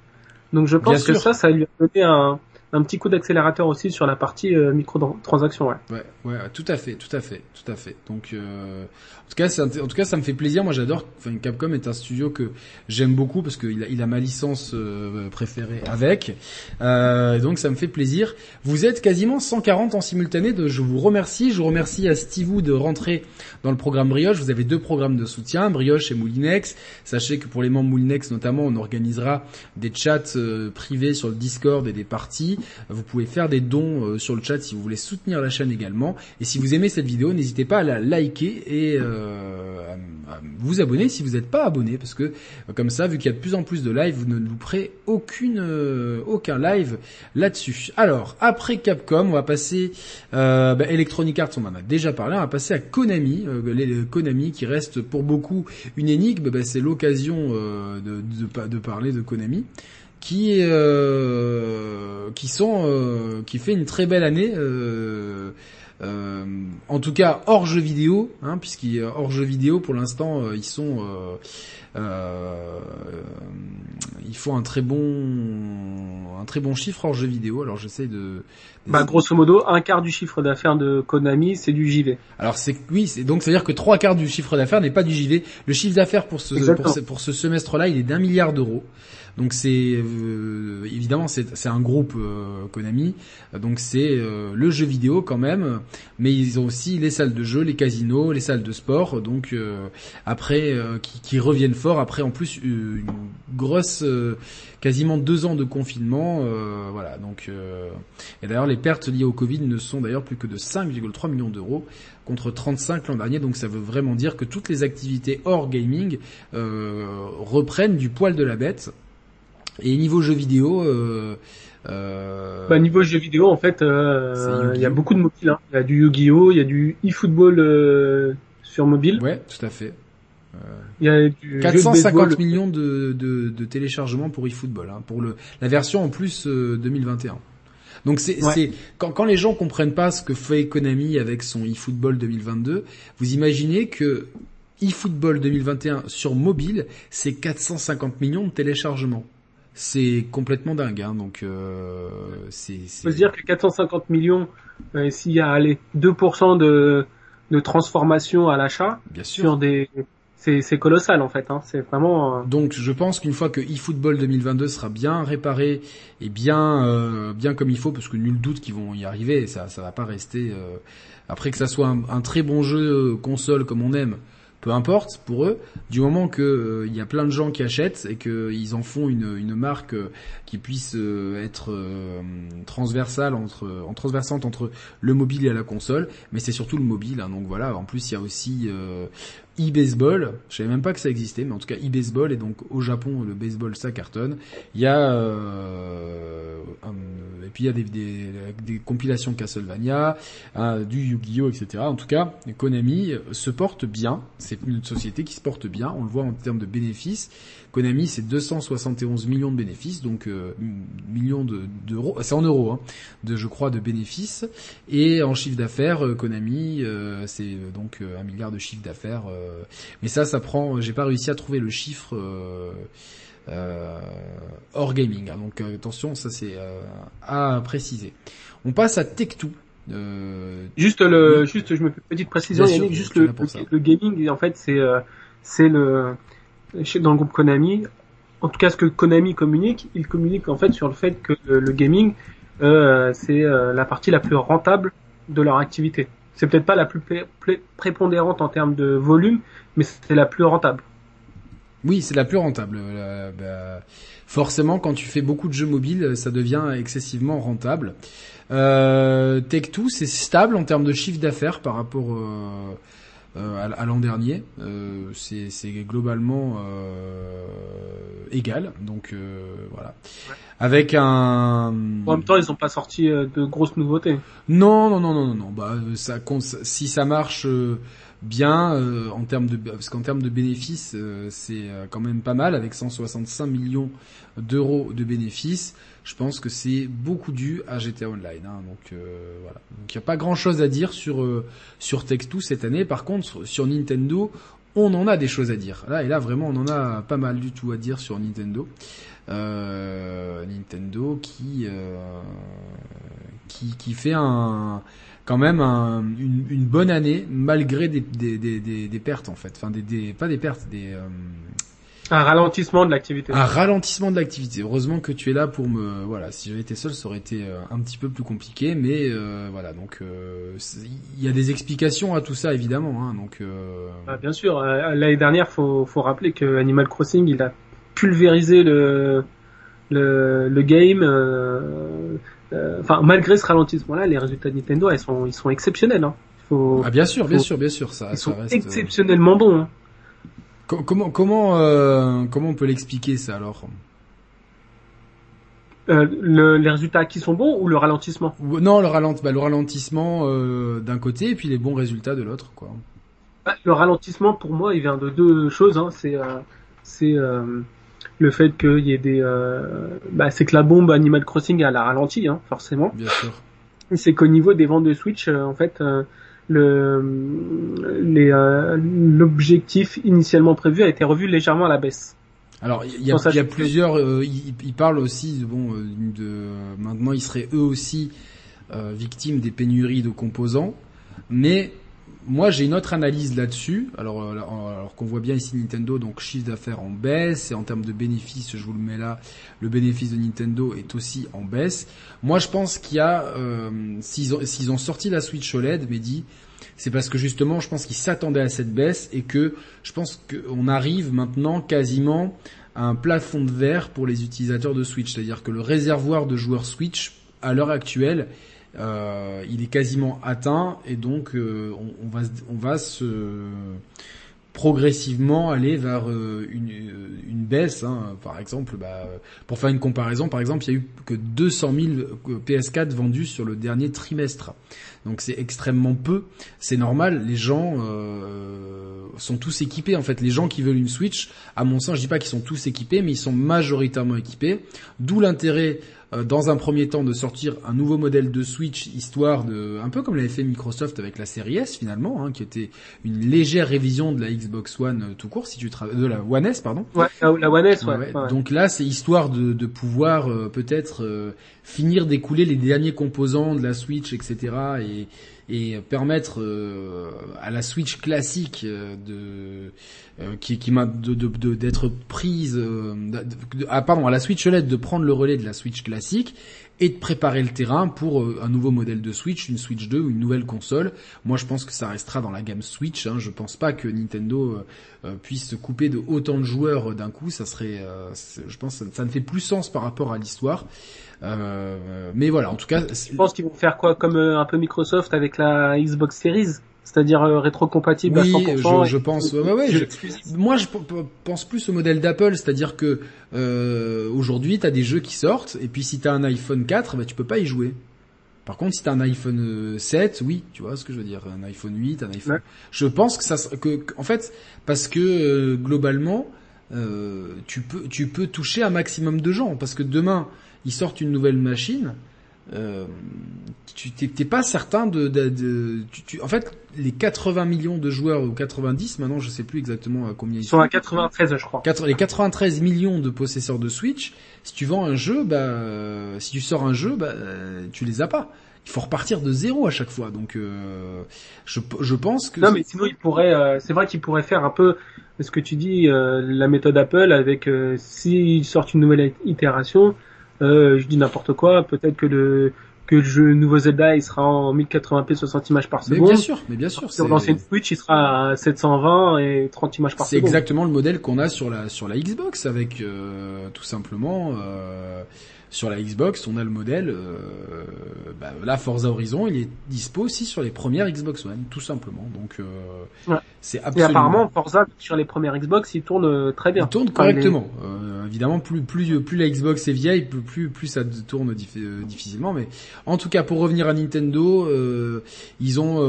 Donc je pense que ça, ça lui a donné un, un petit coup d'accélérateur aussi sur la partie euh, micro-transaction, ouais. Ouais, ouais, tout à fait, tout à fait, tout à fait. Donc, euh, en tout cas, ça, me fait plaisir. Moi, j'adore. Enfin, Capcom est un studio que j'aime beaucoup parce qu'il a, ma licence euh, préférée avec. Euh, donc, ça me fait plaisir. Vous êtes quasiment 140 en simultané. Je vous remercie. Je remercie à Steve de rentrer dans le programme Brioche. Vous avez deux programmes de soutien, Brioche et Moulinex. Sachez que pour les membres Moulinex, notamment, on organisera des chats euh, privés sur le Discord et des parties. Vous pouvez faire des dons euh, sur le chat si vous voulez soutenir la chaîne également. Et si vous aimez cette vidéo, n'hésitez pas à la liker et euh, à vous abonner si vous n'êtes pas abonné, parce que euh, comme ça, vu qu'il y a de plus en plus de live, vous ne louperez aucune, aucun live là-dessus. Alors, après Capcom, on va passer bah, Electronic Arts, on en a déjà parlé, on va passer à Konami, les, Konami qui reste pour beaucoup une énigme. Bah, c'est l'occasion de parler de Konami qui euh, qui sont euh, qui fait une très belle année euh, euh en tout cas hors jeu vidéo hein, hors jeu vidéo pour l'instant euh, ils sont ils font un très bon un très bon chiffre hors jeu vidéo alors j'essaie de Bah, grosso modo, un quart du chiffre d'affaires de Konami, c'est du JV. Alors c'est oui, c'est donc c'est à dire que trois quarts du chiffre d'affaires n'est pas du JV. Le chiffre d'affaires pour ce pour ce, pour ce semestre-là, il est d'un milliard d'euros. Donc c'est euh, évidemment c'est un groupe euh, Konami, donc c'est euh, le jeu vidéo quand même, mais ils ont aussi les salles de jeu, les casinos, les salles de sport, donc après qui, qui, reviennent fort. Après en plus une grosse quasiment deux ans de confinement, voilà. Donc et d'ailleurs les pertes liées au Covid ne sont d'ailleurs plus que de 5,3 millions d'euros contre 35 l'an dernier, donc ça veut vraiment dire que toutes les activités hors gaming reprennent du poil de la bête. Et niveau jeux vidéo, euh, euh... Bah, niveau jeux vidéo, en fait, euh, il y a beaucoup de mobiles. Hein. Il y a du Yu-Gi-Oh, il y a du eFootball euh, sur mobile. Ouais, tout à fait. Il y a du 450 millions de, de, de, téléchargements pour eFootball, hein, pour le, la version en plus 2021. Donc c'est quand, quand les gens comprennent pas ce que fait Konami avec son eFootball 2022, vous imaginez que eFootball 2021 sur mobile, c'est 450 millions de téléchargements c'est complètement dingue. Hein, donc euh, c'est. Faut se dire que 450 millions, euh, s'il y a allez 2% de de transformation à l'achat, bien sûr, sur des c'est colossal en fait. Hein. C'est vraiment. Euh, donc je pense qu'une fois que eFootball 2022 sera bien réparé et bien euh, bien comme il faut, parce que nul doute qu'ils vont y arriver, ça ça va pas rester. Euh, après que ça soit un, un, très bon jeu console comme on aime, peu importe pour eux, du moment que euh, il y a plein de gens qui achètent et qu'ils en font une, marque euh, qui puisse euh, être transversale entre en transversante entre le mobile et la console, mais c'est surtout le mobile. Hein, donc voilà, en plus il y a aussi e-baseball. Je savais même pas que ça existait, mais en tout cas e-baseball et donc au Japon le baseball ça cartonne. Il y a euh, et puis il y a des, compilations Castlevania, hein, du Yu-Gi-Oh etc. En tout cas, Konami se porte bien. C'est une société qui se porte bien. On le voit en termes de bénéfices. Konami, c'est 271 millions de bénéfices, donc euh, millions d'euros, c'est en euros, hein, de je crois de bénéfices. Et en chiffre d'affaires, euh, Konami, euh, c'est donc un milliard de chiffre d'affaires. mais ça, ça prend. J'ai pas réussi à trouver le chiffre. hors gaming. Hein. donc attention, ça c'est à préciser. On passe à Tech2. juste le, juste, je me fais une petite précision, Yannick, juste le, le, gaming, en fait, c'est, c'est le, dans le groupe Konami, en tout cas ce que Konami communique, il communique en fait sur le fait que le, gaming euh, c'est euh, la partie la plus rentable de leur activité. C'est peut-être pas la plus prépondérante en termes de volume, mais c'est la plus rentable. Oui, c'est la plus rentable. Bah, forcément, quand tu fais beaucoup de jeux mobiles, ça devient excessivement rentable. Euh, Tech2, c'est stable en termes de chiffre d'affaires par rapport euh, euh, à, l'an dernier. Euh, c'est globalement euh, égal. Donc voilà. Avec un. En même temps, ils n'ont pas sorti de grosses nouveautés. Non, non, non, non, non, non. Bah ça, si ça marche bien en termes de parce qu'en termes de bénéfices c'est quand même pas mal avec 165 millions d'euros de bénéfices je pense que c'est beaucoup dû à GTA Online. Hein, donc euh, voilà. Donc il n'y a pas grand chose à dire sur euh, sur Tech2 cette année. Par contre, sur Nintendo, on en a des choses à dire. Là et là vraiment, on en a pas mal du tout à dire sur Nintendo. Euh, Nintendo qui qui qui fait un quand même un, une, bonne année malgré des, des, des, des, pertes en fait. Enfin des, des pas des pertes, des un ralentissement de l'activité. Un ralentissement de l'activité. Heureusement que tu es là pour me, voilà. Si j'avais été seul, ça aurait été euh, un petit peu plus compliqué, mais euh, voilà. Donc euh, il y a des explications à tout ça évidemment. Hein, donc. Ah, bien sûr. L'année dernière, faut faut rappeler que Animal Crossing, il a pulvérisé le le, le game. Enfin, malgré ce ralentissement-là, les résultats de Nintendo, ils sont ils sont exceptionnels. Hein. Faut, ah bien sûr, bien sûr, bien sûr, ça. Ils sont exceptionnellement bons. Hein. Comment comment euh, comment on peut l'expliquer ça alors? Euh, le, les résultats qui sont bons ou le ralentissement? Non, le, ralent, bah, le ralentissement euh, d'un côté et puis les bons résultats de l'autre, quoi. Bah, le ralentissement, pour moi, il vient de deux choses. Hein. C'est euh, c'est euh, le fait qu'il y ait des, bah, c'est que la bombe Animal Crossing elle a ralenti, hein, forcément. Bien sûr. C'est qu'au niveau des ventes de Switch, en fait, le euh, l'objectif initialement prévu a été revu légèrement à la baisse. Alors il y a, y a plusieurs. Euh, ils, parlent aussi bon euh, de maintenant ils seraient eux aussi victime des pénuries de composants, mais moi j'ai une autre analyse là-dessus. Alors, euh, alors qu'on voit bien ici Nintendo, donc chiffre d'affaires en baisse et en termes de bénéfices, je vous le mets là, le bénéfice de Nintendo est aussi en baisse. Moi je pense qu'il y a, euh, s'ils ont, s'ils ont sorti la Switch OLED, Mehdi, c'est parce que justement je pense qu'ils s'attendaient à cette baisse et que je pense qu'on arrive maintenant quasiment à un plafond de verre pour les utilisateurs de Switch, c'est-à-dire que le réservoir de joueurs Switch à l'heure actuelle euh, il est quasiment atteint et donc euh, on, va on va se progressivement aller vers euh, une, une baisse. Hein. Par exemple, bah, pour faire une comparaison, par exemple, il y a eu que 200 000 PS4 vendus sur le dernier trimestre. Donc c'est extrêmement peu. C'est normal. Les gens euh, sont tous équipés. En fait, les gens qui veulent une Switch, à mon sens, je dis pas qu'ils sont tous équipés, mais ils sont majoritairement équipés. D'où l'intérêt euh, dans un premier temps de sortir un nouveau modèle de Switch, histoire de, un peu comme l'avait fait Microsoft avec la série S finalement, hein, qui était une légère révision de la Xbox One euh, tout court, si tu de la One S pardon. Ouais, la One S, ouais. Donc là, c'est histoire de, de pouvoir euh, peut-être finir d'écouler les derniers composants de la Switch, etc. et et permettre euh, à la Switch classique euh, de euh, qui, qui m'a d'être prise ah pardon à la Switch OLED de prendre le relais de la Switch classique et de préparer le terrain pour un nouveau modèle de Switch, une Switch 2 ou une nouvelle console. Moi, je pense que ça restera dans la gamme Switch. Hein. Je pense pas que Nintendo puisse se couper de autant de joueurs d'un coup. Ça serait, je pense, ça, ne fait plus sens par rapport à l'histoire. Euh, mais voilà, en tout cas. Je pense qu'ils vont faire quoi, comme euh, un peu Microsoft avec la Xbox Series? C'est-à-dire euh, rétro-compatible à 100%. Je, je pense. Ouais, ouais, moi, je pense plus au modèle d'Apple, c'est-à-dire que euh, aujourd'hui, t'as des jeux qui sortent, et puis si t'as un iPhone 4, bah tu peux pas y jouer. Par contre, si t'as un iPhone 7, oui, tu vois ce que je veux dire, un iPhone 8, un iPhone. Je pense que ça, que, en fait, parce que globalement, euh, tu peux, tu peux toucher un maximum de gens, parce que demain, ils sortent une nouvelle machine, euh, tu t'es pas certain de, de, de tu, en fait les 80 millions de joueurs ou 90 maintenant je sais plus exactement à combien ils sont à 93 je crois. Les 93 millions de possesseurs de Switch si tu vends un jeu bah si tu sors un jeu bah tu les as pas. Il faut repartir de zéro à chaque fois. Donc euh, je, je pense que non mais sinon il pourrait euh, c'est vrai qu'il pourrait faire un peu ce que tu dis euh, la méthode Apple avec s'ils sortent une nouvelle itération euh, je dis n'importe quoi, peut-être que le que le jeu nouveau Zelda il sera en 1080p 60 images par seconde. Mais bien sûr, mais bien sûr. Sur l'ancienne Switch, il sera à 720 et 30 images par seconde. C'est exactement le modèle qu'on a sur la sur la Xbox avec euh, tout simplement euh, sur la Xbox, on a le modèle. Euh, bah, là, Forza Horizon, il est dispo aussi sur les premières Xbox One, tout simplement. Donc, euh, c'est absolument. Et apparemment, Forza sur les premières Xbox, il tourne euh, très bien. Il tourne correctement. Euh, évidemment, plus plus plus la Xbox est vieille, plus plus ça tourne euh, difficilement. Mais en tout cas, pour revenir à Nintendo, ils ont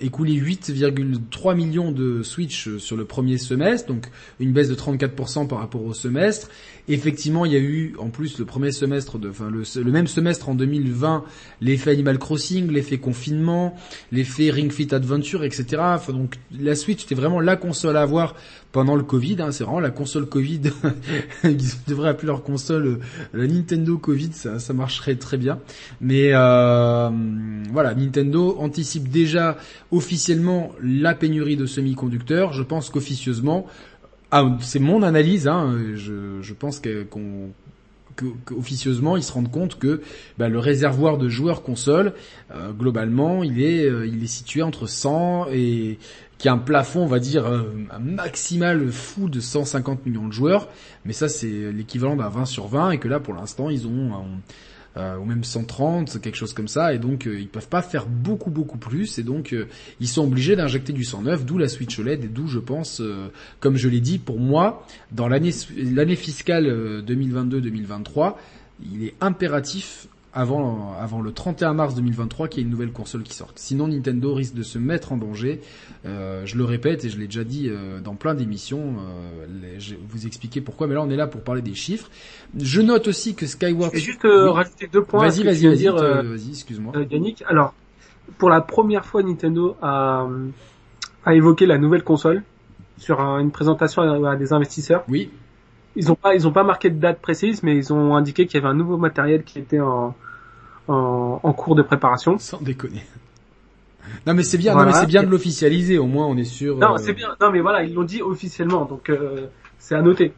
écoulé 8,3 millions de Switch sur le premier semestre, donc une baisse de 34% par rapport au semestre. Effectivement, il y a eu en plus le premier semestre, de, enfin le, même semestre en 2020, l'effet Animal Crossing, l'effet confinement, l'effet Ring Fit Adventure, etc. Enfin, donc la Switch c'était vraiment la console à avoir pendant le Covid. Hein, c'est vraiment la console Covid. Ils devraient appeler leur console euh, la Nintendo Covid, ça, ça marcherait très bien. Mais euh, voilà, Nintendo anticipe déjà officiellement la pénurie de semi-conducteurs. Je pense qu'officieusement ah, c'est mon analyse. Hein, je, pense qu'on officieusement ils se rendent compte que bah, le réservoir de joueurs console euh, globalement il est euh, il est situé entre 100 et qui a un plafond on va dire euh, un maximal fou de 150 millions de joueurs mais ça c'est l'équivalent d'un 20 sur 20 et que là pour l'instant ils ont euh, ou même 130, quelque chose comme ça, et donc euh, ils peuvent pas faire beaucoup beaucoup plus, et donc euh, ils sont obligés d'injecter du 109, d'où la Switch OLED, et d'où je pense, comme je l'ai dit, pour moi, dans l'année l'année fiscale 2022-2023, il est impératif avant, avant le 31 mars 2023 qu'il y ait une nouvelle console qui sorte. Sinon Nintendo risque de se mettre en danger. Euh, je le répète et je l'ai déjà dit euh, dans plein d'émissions. Euh, je vais vous expliquer pourquoi, mais là on est là pour parler des chiffres. Je note aussi que Skyward. Je vais juste euh, rajouter deux points. Vas-y, vas-y, vas-y, vas-y, excuse-moi. Yannick, alors pour la première fois Nintendo a, a évoqué la nouvelle console sur une présentation à, à des investisseurs. Oui ils ont pas ils ont pas marqué de date précise mais ils ont indiqué qu'il y avait un nouveau matériel qui était en en, cours de préparation. Sans déconner. Non mais c'est bien, non mais c'est bien de l'officialiser. Au moins on est sûr. Non, c'est bien. Non mais voilà, ils l'ont dit officiellement, donc c'est à noter.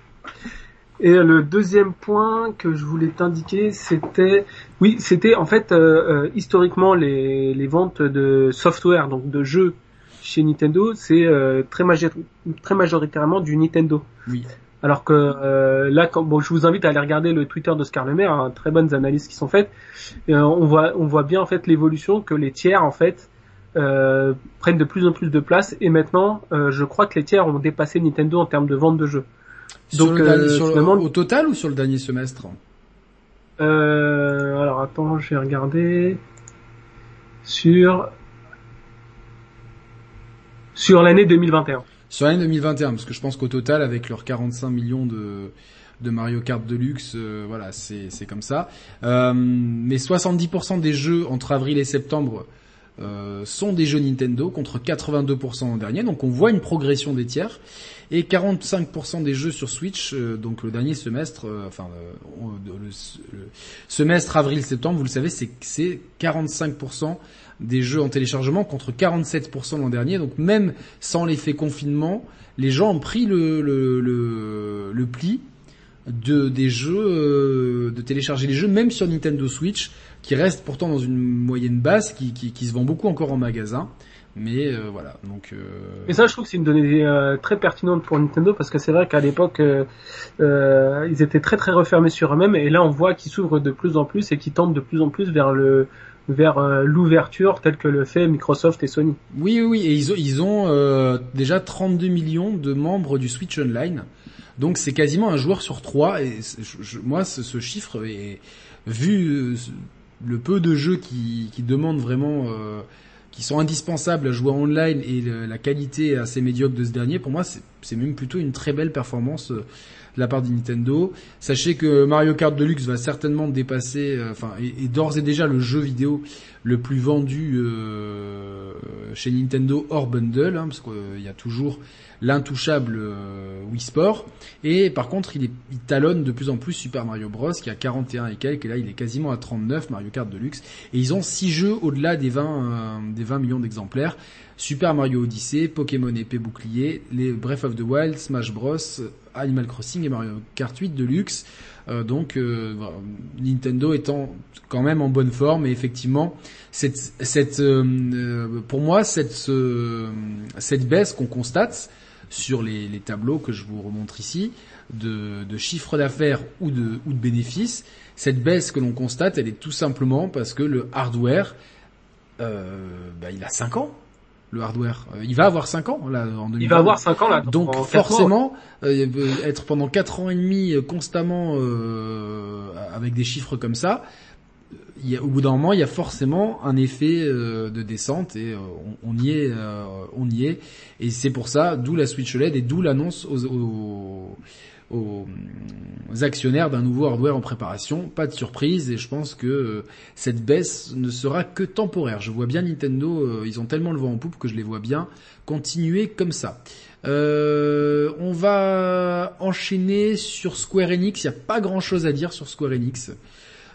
Et le deuxième point que je voulais t'indiquer, c'était, oui, c'était en fait euh, euh, historiquement les, les ventes de software, donc de jeux chez Nintendo, c'est euh, très, très majoritairement du Nintendo. Oui. Alors que là, quand, bon, je vous invite à aller regarder le Twitter de Scarlemer, hein, très bonnes analyses qui sont faites. on voit, on voit bien en fait l'évolution que les tiers en fait prennent de plus en plus de place et maintenant, je crois que les tiers ont dépassé Nintendo en termes de vente de jeux. Donc, euh, au total ou sur le dernier semestre? Euh, Alors attends, je vais regarder sur sur l'année 2021. Sur l'année 2021, parce que je pense qu'au total, avec leurs 45 millions de Mario Kart Deluxe, euh, voilà, c'est comme ça. Euh, mais 70% des jeux entre avril et septembre euh, sont des jeux Nintendo contre 82% l'an dernier. Donc on voit une progression des tiers. Et 45% des jeux sur Switch, euh, donc le dernier semestre, enfin le, semestre avril-septembre, vous le savez, c'est 45% des jeux en téléchargement contre 47% l'an dernier. Donc même sans l'effet confinement, les gens ont pris le, le, le, le pli de des jeux, de télécharger les jeux, même sur Nintendo Switch qui reste pourtant dans une moyenne basse, qui, qui, qui se vend beaucoup encore en magasin. Mais euh, voilà, donc. Euh... Ça, je trouve que c'est une donnée euh, très pertinente pour Nintendo parce que c'est vrai qu'à l'époque, euh, euh, ils étaient très très refermés sur eux-mêmes et là, on voit qu'ils s'ouvrent de plus en plus et qu'ils tendent de plus en plus vers le vers l'ouverture telle que le fait Microsoft et Sony. Oui, oui, et ils ont, ont déjà 32 millions de membres du Switch Online. Donc c'est quasiment un joueur sur trois. Et moi, ce, chiffre est vu le peu de jeux qui, demandent vraiment, euh, qui sont indispensables à jouer online et la qualité assez médiocre de ce dernier, pour moi, c'est même plutôt une très belle performance euh, de la part de Nintendo. Sachez que Mario Kart Deluxe va certainement dépasser, euh, enfin, et, d'ores et déjà le jeu vidéo le plus vendu euh, chez Nintendo hors bundle, hein, parce qu'il y a toujours l'intouchable euh, Wii Sport. Et par contre, il, est, il talonne de plus en plus Super Mario Bros, qui a 41 et quelques, et là il est quasiment à 39, Mario Kart Deluxe. Et ils ont 6 jeux au-delà des 20, des 20 millions d'exemplaires. Super Mario Odyssey, Pokémon épée bouclier, les Breath of the Wild, Smash Bros, Animal Crossing et Mario Kart 8 Deluxe. Euh, donc euh, Nintendo étant quand même en bonne forme et effectivement cette, cette euh, pour moi cette cette baisse qu'on constate sur les, tableaux que je vous remontre ici de, de chiffre d'affaires ou de, ou de bénéfices, cette baisse que l'on constate, elle est tout simplement parce que le hardware, bah, il a 5 ans le hardware. Euh, il va avoir 5 ans là en 2020. Il va avoir 5 ans là. Donc forcément, euh, être pendant 4 ans et demi euh, constamment avec des chiffres comme ça, il y a, au bout d'un moment, il y a forcément un effet de descente et on, y est, on y est. Et c'est pour ça, d'où la Switch LED et d'où l'annonce aux aux actionnaires d'un nouveau hardware en préparation. Pas de surprise et je pense que euh, cette baisse ne sera que temporaire. Je vois bien Nintendo, euh, ils ont tellement le vent en poupe que je les vois bien continuer comme ça. Euh, on va enchaîner sur Square Enix. Il n'y a pas grand chose à dire sur Square Enix.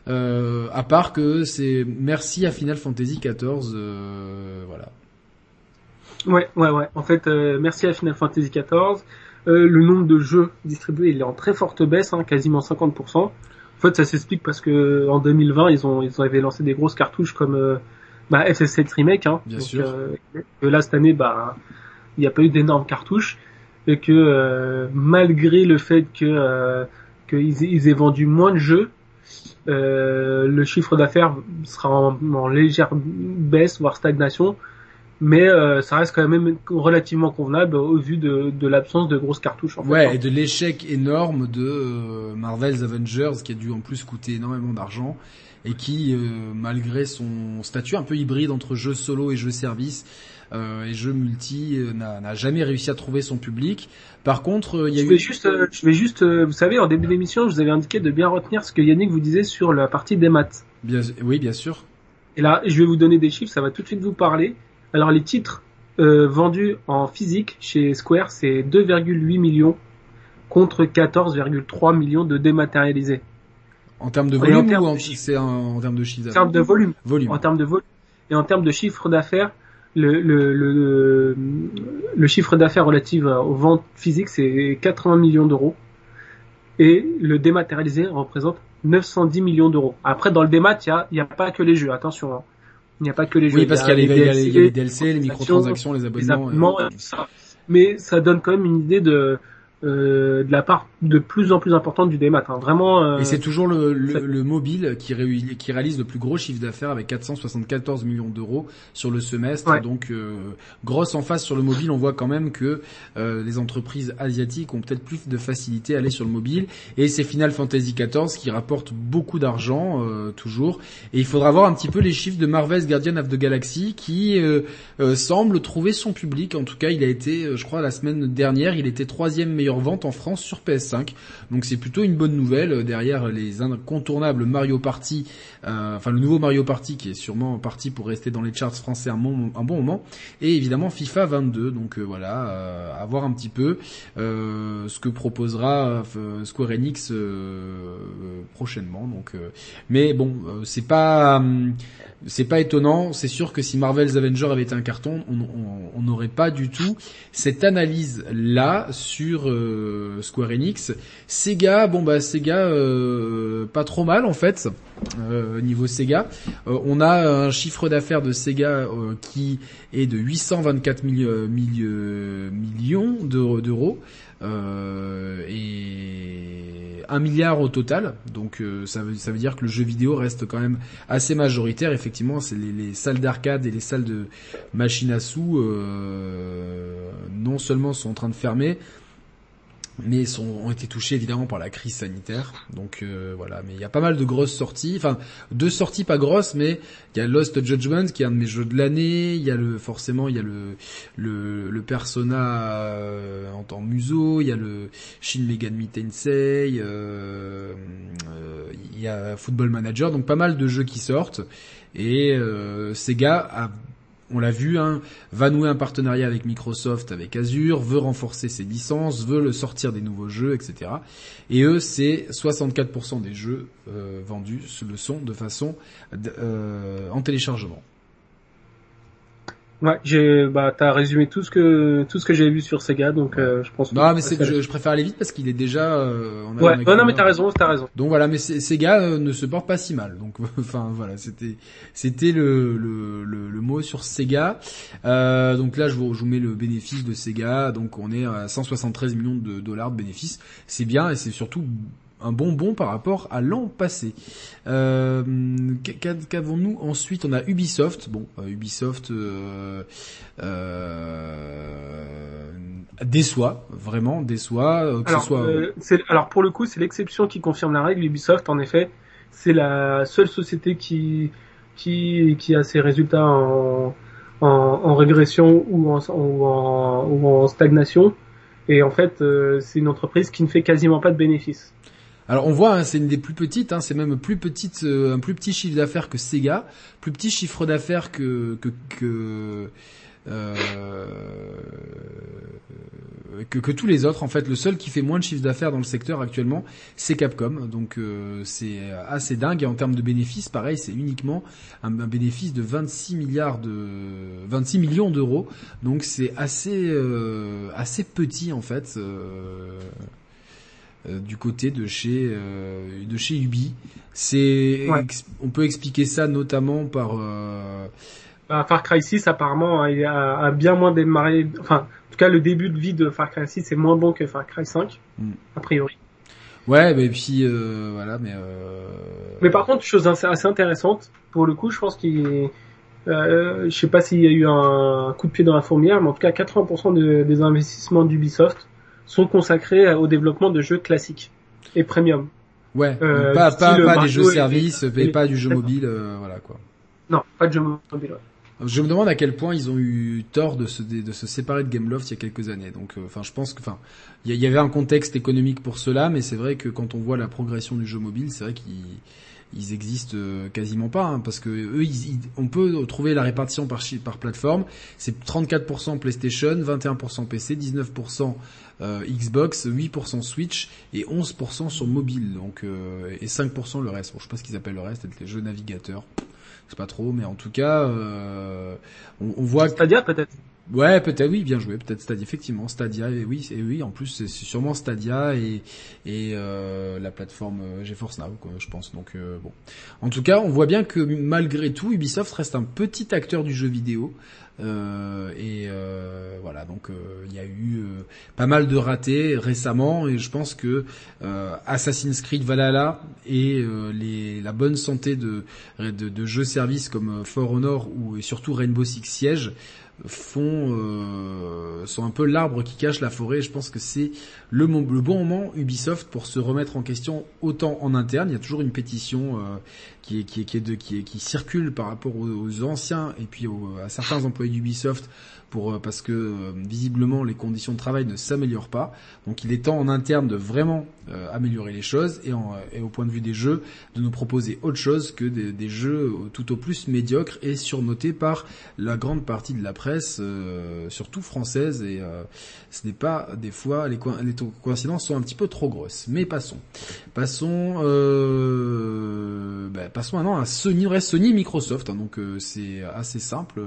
à part que c'est merci à Final Fantasy XIV, voilà. Ouais, ouais, ouais. En fait, merci à Final Fantasy XIV. Euh, le nombre de jeux distribués il est en très forte baisse, hein, quasiment 50%. En fait, ça s'explique parce que en 2020, ils ont ils avaient lancé des grosses cartouches comme euh, bah, FF7 Remake. Hein, Bien sûr. Euh, là cette année, bah il n'y a pas eu d'énormes cartouches et que euh, malgré le fait que qu'ils ils aient vendu moins de jeux, le chiffre d'affaires sera en, en, légère baisse voire stagnation mais euh, ça reste quand même relativement convenable au vu de, de l'absence de grosses cartouches. En ouais, hein. et de l'échec énorme de euh, Marvel's Avengers qui a dû en plus coûter énormément d'argent et qui, euh, malgré son statut un peu hybride entre jeu solo et jeu service et jeu multi, n'a jamais réussi à trouver son public. Par contre, il y a je eu... Vais juste, je vais juste, vous savez, en début d'émission, je vous avais indiqué de bien retenir ce que Yannick vous disait sur la partie des maths. Bien, oui, bien sûr. Et là, je vais vous donner des chiffres, ça va tout de suite vous parler. Alors les titres euh, vendus en physique chez Square, c'est 2,8 millions contre 14,3 millions de dématérialisés. En termes de volume ou en, c'est en, termes de chiffre d'affaires En termes de volume. Volume. En termes de volume. Et en termes de chiffre d'affaires, le, le, le, le chiffre d'affaires relatif aux ventes physiques, c'est 80 millions d'euros. Et le dématérialisé représente 910 millions d'euros. Après, dans le démat, il n'y a, y a pas que les jeux, attention. Hein. Il n'y a pas que les jeux. Oui, parce qu'il y, y, a les DLC, les microtransactions, les abonnements. Mais ça donne quand même une idée de, euh, de la part de plus en plus importante du démat. Hein. Vraiment. Euh, et c'est toujours le, le, mobile qui, qui, réalise le plus gros chiffre d'affaires avec 474 millions d'euros sur le semestre. Donc euh, grosse en face sur le mobile, on voit quand même que les entreprises asiatiques ont peut-être plus de facilité à aller sur le mobile. Et c'est Final Fantasy XIV qui rapporte beaucoup d'argent toujours. Et il faudra voir un petit peu les chiffres de Marvel's Guardian of the Galaxy qui semble trouver son public. En tout cas, il a été, je crois, la semaine dernière, il était troisième meilleur vente en France sur PS5. Donc c'est plutôt une bonne nouvelle euh, derrière les incontournables Mario Party, euh, enfin le nouveau Mario Party qui est sûrement parti pour rester dans les charts français un bon, un bon moment, et évidemment FIFA 22. Donc euh, voilà, à voir un petit peu ce que proposera Square Enix prochainement. Donc, mais bon, c'est pas c'est pas étonnant. C'est sûr que si Marvel's Avengers avait été un carton, on n'aurait pas du tout cette analyse là sur euh, Square Enix. Sega, bon bah Sega, euh, pas trop mal en fait. Euh, niveau Sega, on a un chiffre d'affaires de Sega qui est de 824 millions d'euros. Euh, et un milliard au total. Donc euh, ça, veut, dire que le jeu vidéo reste quand même assez majoritaire. Effectivement, c'est les, les, salles d'arcade et les salles de machines à sous euh, non seulement sont en train de fermer, mais sont, ont été touchés évidemment par la crise sanitaire. Donc euh, voilà, mais il y a pas mal de grosses sorties, enfin deux sorties pas grosses, mais il y a Lost Judgment qui est un de mes jeux de l'année. Il y a le forcément il y a le le, le Persona euh, en tant museau, il y a le Shin Megami Tensei, euh, euh, il y a Football Manager, donc pas mal de jeux qui sortent. Et Sega a on l'a vu, hein, va nouer un partenariat avec Microsoft, avec Azure, veut renforcer ses licences, veut le sortir des nouveaux jeux, etc. Et eux, c'est 64% des jeux euh, vendus le sont de façon euh, en téléchargement. Ouais, j'ai bah t'as résumé tout ce que tout ce que j'ai vu sur Sega donc euh, je pense. Non mais c'est je, je, préfère aller vite parce qu'il est déjà. Euh, on ouais, non mais t'as raison, t'as raison. Donc voilà, mais Sega euh, ne se porte pas si mal. Donc enfin voilà, c'était c'était le, le, le mot sur Sega. Euh, donc là je vous je vous mets le bénéfice de Sega. Donc on est à 173 millions de dollars de bénéfices. C'est bien et c'est surtout un bonbon par rapport à l'an passé. Euh, Qu'avons-nous ensuite? On a Ubisoft. Bon, euh, Ubisoft euh, euh, déçoit, vraiment déçoit. Euh, que alors, ce soit... Euh, alors pour le coup, c'est l'exception qui confirme la règle. Ubisoft, en effet, c'est la seule société qui, qui, qui a ses résultats en, en, en régression ou en, ou en, ou en stagnation. Et en fait, c'est une entreprise qui ne fait quasiment pas de bénéfices. Alors on voit, hein, c'est une des plus petites, hein, c'est même plus petite, euh, un plus petit chiffre d'affaires que Sega, plus petit chiffre d'affaires que que que, euh, que, que tous les autres. En fait, le seul qui fait moins de chiffre d'affaires dans le secteur actuellement, c'est Capcom. Donc euh, c'est assez dingue. Et en termes de bénéfices, pareil, c'est uniquement un, bénéfice de 26 milliards de 26 millions d'euros. Donc c'est assez assez petit en fait. Euh, du côté de chez euh, de chez Ubi. C'est on peut expliquer ça notamment par euh, bah, Far Cry 6 apparemment a, a, bien moins démarré enfin en tout cas le début de vie de Far Cry 6 est moins bon que Far Cry 5 hmm. a priori. Ouais, mais puis voilà, mais. Mais par contre, chose assez intéressante pour le coup, je pense qu'il, euh, je sais pas s'il y a eu un coup de pied dans la fourmière, mais en tout cas, 80% des investissements d'Ubisoft sont consacrés au développement de jeux classiques et premium. Ouais, euh, pas, pas, pas des jeux services, et, pas du jeu mobile, euh, voilà quoi. Non, pas de jeu mobile. Je me demande à quel point ils ont eu tort de se, de se séparer de Gameloft il y a quelques années. Donc, euh, enfin, je pense que, enfin, il y, avait un contexte économique pour cela, mais c'est vrai que quand on voit la progression du jeu mobile, c'est vrai qu'ils ils existent quasiment pas hein, parce que eux, on peut trouver la répartition par par plateforme. C'est 34% PlayStation, 21% PC, 19% Xbox, 8% Switch et 11% sur mobile. Donc et 5% le reste. Bon, je sais pas ce qu'ils appellent le reste, les jeux navigateurs. C'est pas trop, mais en tout cas, on, on voit. Stadia peut-être. Ouais, peut-être oui, bien joué, peut-être Stadia effectivement, Stadia et oui, et oui, en plus c'est sûrement Stadia et et euh, la plateforme euh, GeForce Now quoi, je pense. Donc euh, bon. En tout cas, on voit bien que malgré tout Ubisoft reste un petit acteur du jeu vidéo. Euh, et euh, voilà, donc il y a eu pas mal de ratés récemment, et je pense que Assassin's Creed Valhalla et les, la bonne santé de, de, de jeux services comme For Honor ou et surtout Rainbow Six Siege font euh, sont un peu l'arbre qui cache la forêt. Je pense que c'est le, bon moment Ubisoft pour se remettre en question autant en interne. Il y a toujours une pétition qui circule par rapport aux, anciens et puis à certains employés d'Ubisoft pour euh, parce que euh, visiblement les conditions de travail ne s'améliorent pas. Donc il est temps en interne de vraiment euh, améliorer les choses et, au point de vue des jeux de nous proposer autre chose que des, des jeux tout au plus médiocres et surnotés par la grande partie de la presse, surtout française et ce n'est pas des fois les, les, coïncidences sont un petit peu trop grosses. Mais passons, passons, euh, bah, passons maintenant à Sony, reste Sony, Microsoft. Hein, donc c'est assez simple.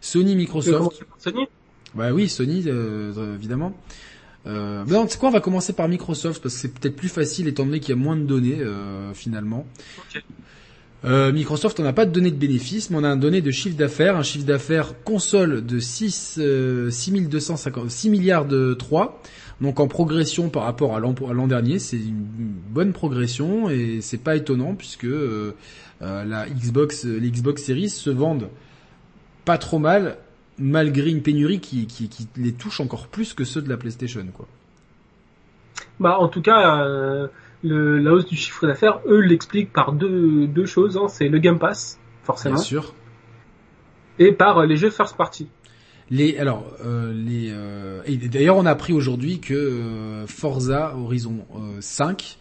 Sony, Microsoft. Sony? Bah oui, Sony, euh, évidemment. Euh, mais c'est quoi On va commencer par Microsoft parce que c'est peut-être plus facile étant donné qu'il y a moins de données euh, finalement. Euh, Microsoft, on n'a pas de données de bénéfices, mais on a un donné de chiffre d'affaires, un chiffre d'affaires console de 6, 6250, 6 milliards de 3. Donc en progression par rapport à l'an dernier, c'est une bonne progression et c'est pas étonnant puisque la Xbox, les Xbox Series se vendent pas trop mal, malgré une pénurie qui, qui, les touche encore plus que ceux de la PlayStation, quoi. Bah, en tout cas, euh, le, la hausse du chiffre d'affaires, eux l'expliquent par deux, deux choses. Hein. C'est le Game Pass, forcément. Bien sûr. Et par euh, les jeux first party. Les, alors, euh, les, euh, et d'ailleurs, on a appris aujourd'hui que euh, Forza Horizon 5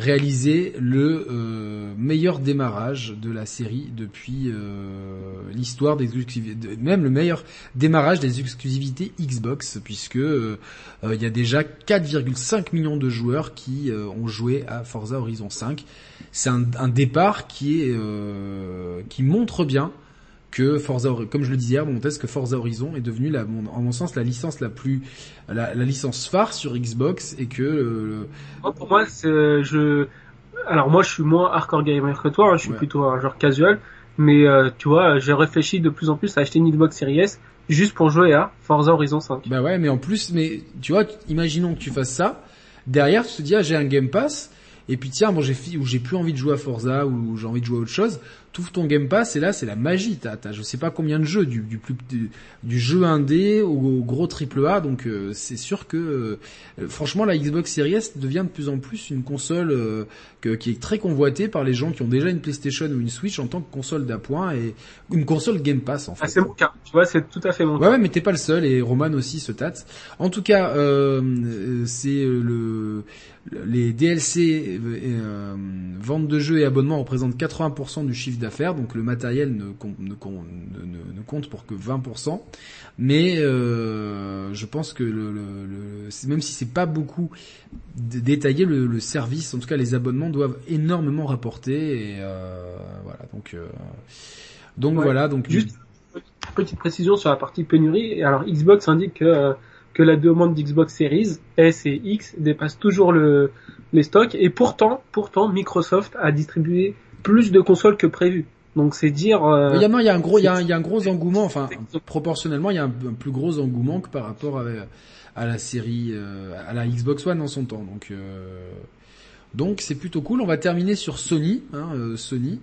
réalisé le euh, meilleur démarrage de la série depuis euh, l'histoire des exclusivités, même le meilleur démarrage des exclusivités Xbox, puisque euh, il y a déjà 4,5 millions de joueurs qui ont joué à Forza Horizon 5. C'est un, un, départ qui est qui montre bien que Forza, comme je le disais hier, mon que Forza Horizon est devenu, la, en mon sens, la licence la plus, la, la licence phare sur Xbox et que. Euh, pour moi, c'est, je, alors moi, je suis moins hardcore gamer que toi, hein, je suis plutôt un joueur casual, mais euh, tu vois, j'ai réfléchi de plus en plus à acheter une Xbox Series S juste pour jouer à Forza Horizon 5. Bah ouais, mais en plus, mais tu vois, imaginons que tu fasses ça, derrière, tu te dis, ah, j'ai un Game Pass. Et puis tiens, bon, j'ai ou j'ai plus envie de jouer à Forza ou j'ai envie de jouer à autre chose tout ton Game Pass et là c'est la magie. T'as, t'as je sais pas combien de jeux du, du plus du, jeu indé au, au gros triple A. Donc euh, c'est sûr que euh, franchement la Xbox Series S devient de plus en plus une console euh, qui est très convoitée par les gens qui ont déjà une PlayStation ou une Switch en tant que console d'appoint et une console Game Pass en fait. Ah, c'est mon cas. Tu vois c'est tout à fait mon ouais, cas. Ouais mais t'es pas le seul et Roman aussi se tâte. En tout cas c'est le les DLC vente de jeux et abonnements représentent 80% du chiffre d'affaires, donc le matériel ne, compte, ne, ne, ne compte pour que 20%. Mais euh, je pense que le, le, même si c'est pas beaucoup détaillé, le, service, en tout cas les abonnements doivent énormément rapporter. Et euh, voilà, donc euh, donc voilà, donc juste petite précision sur la partie pénurie. Alors Xbox indique que que la demande d'Xbox Series S et X dépasse toujours le, les stocks et pourtant, pourtant Microsoft a distribué plus de consoles que prévu. Donc c'est dire. Euh, il y a il y a un gros, il y a, il y a un gros engouement. Enfin, proportionnellement, il y a un, plus gros engouement que par rapport à, à la série, euh, à la Xbox One en son temps. Donc, euh, donc c'est plutôt cool. On va terminer sur Sony, hein, euh, Sony.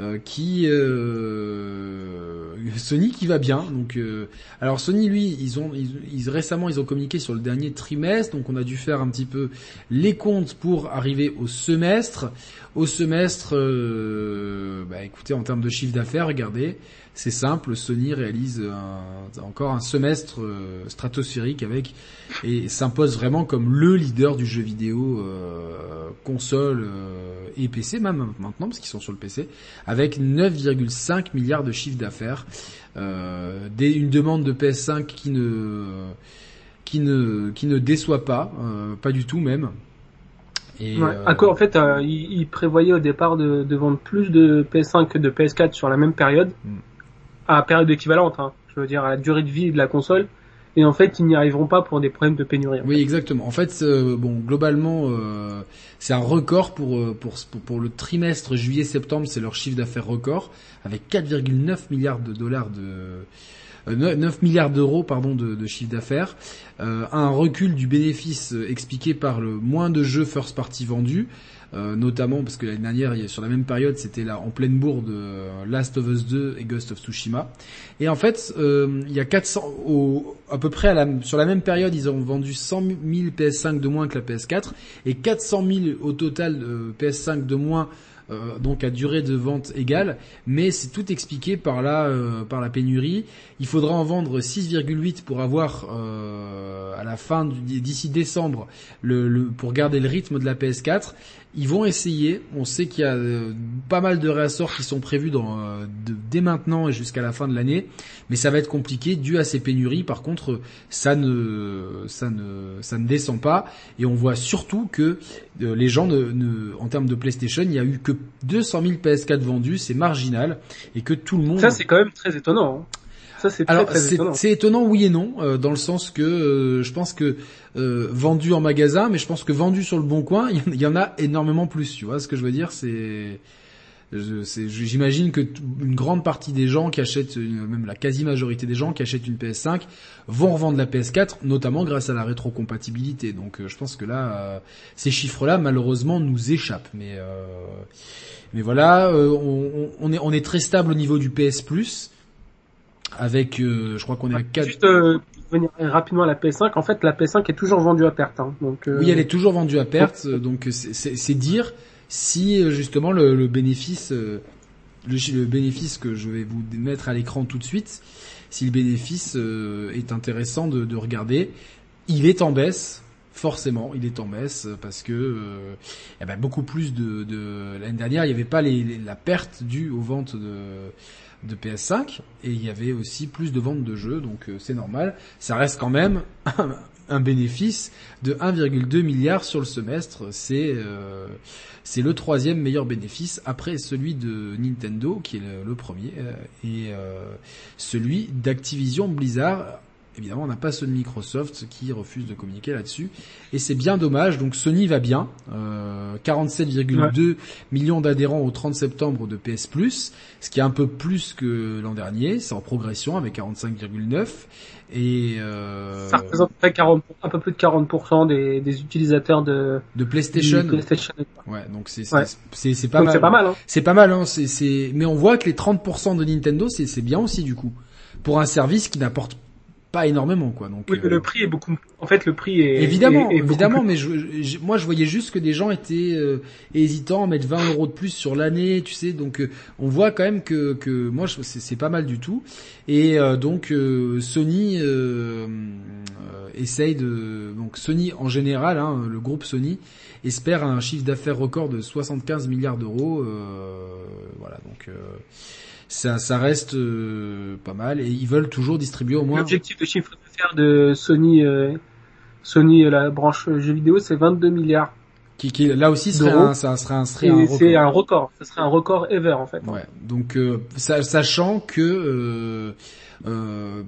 Euh, qui euh, Sony qui va bien. Donc, euh, alors Sony lui, ils ont ils, récemment ils ont communiqué sur le dernier trimestre, donc on a dû faire un petit peu les comptes pour arriver au semestre. Au semestre, bah écoutez, en termes de chiffre d'affaires, regardez, c'est simple, Sony réalise encore un semestre euh, stratosphérique avec et s'impose vraiment comme le leader du jeu vidéo euh, console euh, et PC même maintenant parce qu'ils sont sur le PC avec 9,5 milliards de chiffre d'affaires, une demande de PS5 qui ne qui ne qui ne déçoit pas, pas du tout même. Et À quoi en fait, il, prévoyait au départ de, vendre plus de PS5 que de PS4 sur la même période. Mm à période équivalente, hein, je veux dire à la durée de vie de la console. Et en fait, ils n'y arriveront pas pour des problèmes de pénurie. Oui, exactement. En fait, euh, bon, globalement, euh, c'est un record pour, euh, pour, pour, pour le trimestre juillet-septembre, c'est leur chiffre d'affaires record, avec 4,9 milliards de dollars de 9 milliards d'euros pardon de, de chiffre d'affaires, un recul du bénéfice expliqué par le moins de jeux first party vendus, euh, notamment parce que l'année dernière, sur la même période, c'était là en pleine bourre de euh, Last of Us 2 et Ghost of Tsushima. Et en fait, euh, il y a 400, au, à peu près à la, sur la même période, ils ont vendu 100 000 PS5 de moins que la PS4 et 400 000 au total PS5 de moins euh, donc à durée de vente égale, mais c'est tout expliqué par la euh, par la pénurie. Il faudra en vendre 6,8 pour avoir euh, à la fin d'ici décembre le, le, pour garder le rythme de la PS4. Ils vont essayer. On sait qu'il y a pas mal de réassorts qui sont prévus dans, dès maintenant et jusqu'à la fin de l'année, mais ça va être compliqué dû à ces pénuries. Par contre, ça ne ça ne descend pas et on voit surtout que les gens en termes de PlayStation, il y a eu que 200 000 PS4 vendus, c'est marginal, et que tout le monde... Ça c'est quand même très étonnant. Hein. Ça c'est très, très étonnant. C'est étonnant oui et non, euh, dans le sens que euh, je pense que euh, vendu en magasin, mais je pense que vendu sur le bon coin, il y, en a énormément plus. Tu vois ce que je veux dire? C'est J'imagine que une grande partie des gens qui achètent, même la quasi-majorité des gens qui achètent une PS5 vont revendre la PS4, notamment grâce à la rétrocompatibilité. Donc je pense que là, ces chiffres-là, malheureusement, nous échappent. Mais mais voilà, euh, on, on, est, on est très stable au niveau du PS Plus. Avec, euh, je crois qu'on est à 4... Juste euh, venir rapidement à la PS5, en fait la PS5 est toujours vendue à perte. Hein, donc, Oui, elle est toujours vendue à perte, donc c'est dire si justement le, le bénéfice, le, le, bénéfice que je vais vous mettre à l'écran tout de suite, si le bénéfice est intéressant de, de regarder, il est en baisse, forcément, il est en baisse parce que euh, eh ben, beaucoup plus de, de l'année dernière, il n'y avait pas les, la perte due aux ventes de, de PS5 et il y avait aussi plus de ventes de jeux, donc euh, c'est normal. Ça reste quand même un, bénéfice de 1,2 milliard sur le semestre. C'est euh, c'est le troisième meilleur bénéfice après celui de Nintendo qui est le, le premier et celui d'Activision Blizzard Évidemment, on n'a pas ceux de Microsoft qui refuse de communiquer là-dessus. Et c'est bien dommage. Donc Sony va bien. Euh, 47,2 millions d'adhérents au 30 septembre de PS Plus, ce qui est un peu plus que l'an dernier. C'est en progression avec 45,9. Et euh... ça représente 40, un peu plus de 40% des, des utilisateurs de de PlayStation. PlayStation. Ouais, donc c'est c'est c'est pas, mal. C'est pas mal. Hein. C'est pas mal. Hein. C'est c'est mais on voit que les 30% de Nintendo c'est c'est bien aussi du coup pour un service qui n'apporte pas énormément quoi donc oui, le euh, prix est beaucoup en fait le prix est évidemment évidemment mais je, moi je voyais juste que des gens étaient euh, hésitants à mettre 20 euros de plus sur l'année tu sais donc euh, on voit quand même que que moi c'est pas mal du tout. Et donc Sony essaye de donc Sony en général hein, le groupe Sony espère un chiffre d'affaires record de 75 milliards d'euros voilà donc ça, ça reste euh, pas mal et ils veulent toujours distribuer au moins. L'objectif de chiffre d'affaires de Sony, euh, Sony euh, la branche jeux vidéo, c'est 22 milliards. Qui, qui là aussi serait un, ça serait un, serait un record. C'est un record. Ça serait un record ever en fait. Ouais. Donc sachant que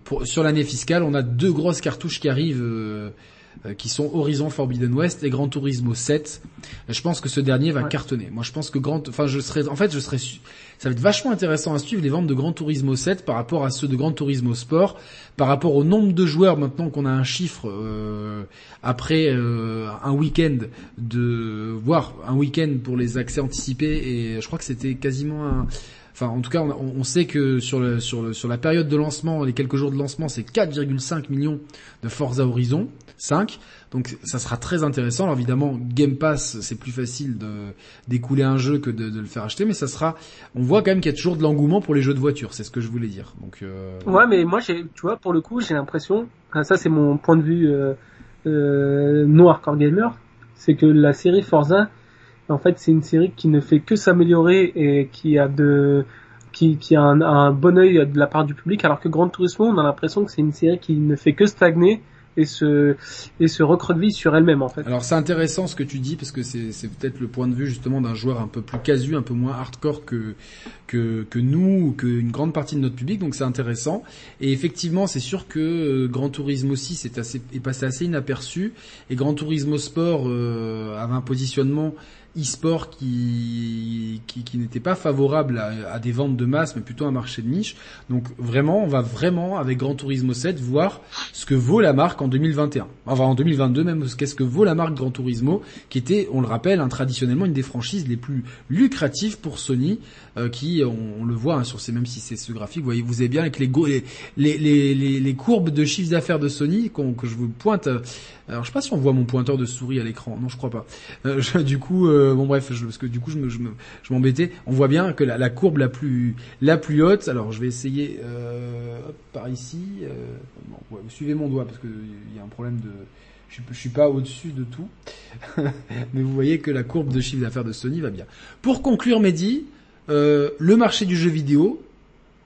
pour, sur l'année fiscale, on a deux grosses cartouches qui arrivent euh, qui sont Horizon Forbidden West et Gran Turismo 7. Je pense que ce dernier va cartonner. Moi, je pense que Grand, enfin, je serais, en fait, je serais, ça va être vachement intéressant à suivre les ventes de Gran Turismo 7 par rapport à ceux de Gran Turismo Sport, par rapport au nombre de joueurs maintenant qu'on a un chiffre euh, après euh, un week-end de, voire un week-end pour les accès anticipés et je crois que c'était quasiment un en tout cas on, sait que sur la période de lancement, les quelques jours de lancement, c'est 4,5 millions de Forza Horizon 5. Donc ça sera très intéressant. Alors évidemment, Game Pass, c'est plus facile d'écouler un jeu que de, le faire acheter, mais ça sera. On voit quand même qu'il y a toujours de l'engouement pour les jeux de voiture. C'est ce que je voulais dire. Donc. Euh... Ouais, mais moi, tu vois, pour le coup, j'ai l'impression. Ça, c'est mon point de vue euh, euh, noir core gamer, c'est que la série Forza, en fait, c'est une série qui ne fait que s'améliorer et qui a de qui, qui a un, bon œil de la part du public, alors que Grand Turismo, on a l'impression que c'est une série qui ne fait que stagner et se et se recroqueville sur elle-même en fait. Alors c'est intéressant ce que tu dis parce que c'est c'est peut-être le point de vue justement d'un joueur un peu plus casu, un peu moins hardcore que que que nous ou qu'une grande partie de notre public donc c'est intéressant et effectivement c'est sûr que euh, Grand Turismo aussi c'est assez est passé assez inaperçu et Grand Turismo Sport euh, avait un positionnement e-sport qui, qui, qui n'était pas favorable à, à, des ventes de masse, mais plutôt un marché de niche. Donc vraiment, on va vraiment, avec Gran Turismo 7, voir ce que vaut la marque en 2021. Enfin, en 2022 même, qu'est-ce que vaut la marque Gran Turismo, qui était, on le rappelle, hein, traditionnellement une des franchises les plus lucratives pour Sony, euh, qui, on, le voit hein, sur ces, même si c'est ce graphique, vous voyez, vous avez bien avec les, les, les, les, courbes de chiffre d'affaires de Sony, que je vous pointe, euh, alors je sais pas si on voit mon pointeur de souris à l'écran. Non, je crois pas. Euh, du coup, bon bref, parce que du coup je je m'embêtais. on voit bien que la, courbe la plus haute. Alors je vais essayer euh, par ici. Ouais, suivez mon doigt parce que il y a un problème de. Je je suis pas au-dessus de tout, mais vous voyez que la courbe de chiffre d'affaires de Sony va bien. Pour conclure, Mehdi, le marché du jeu vidéo,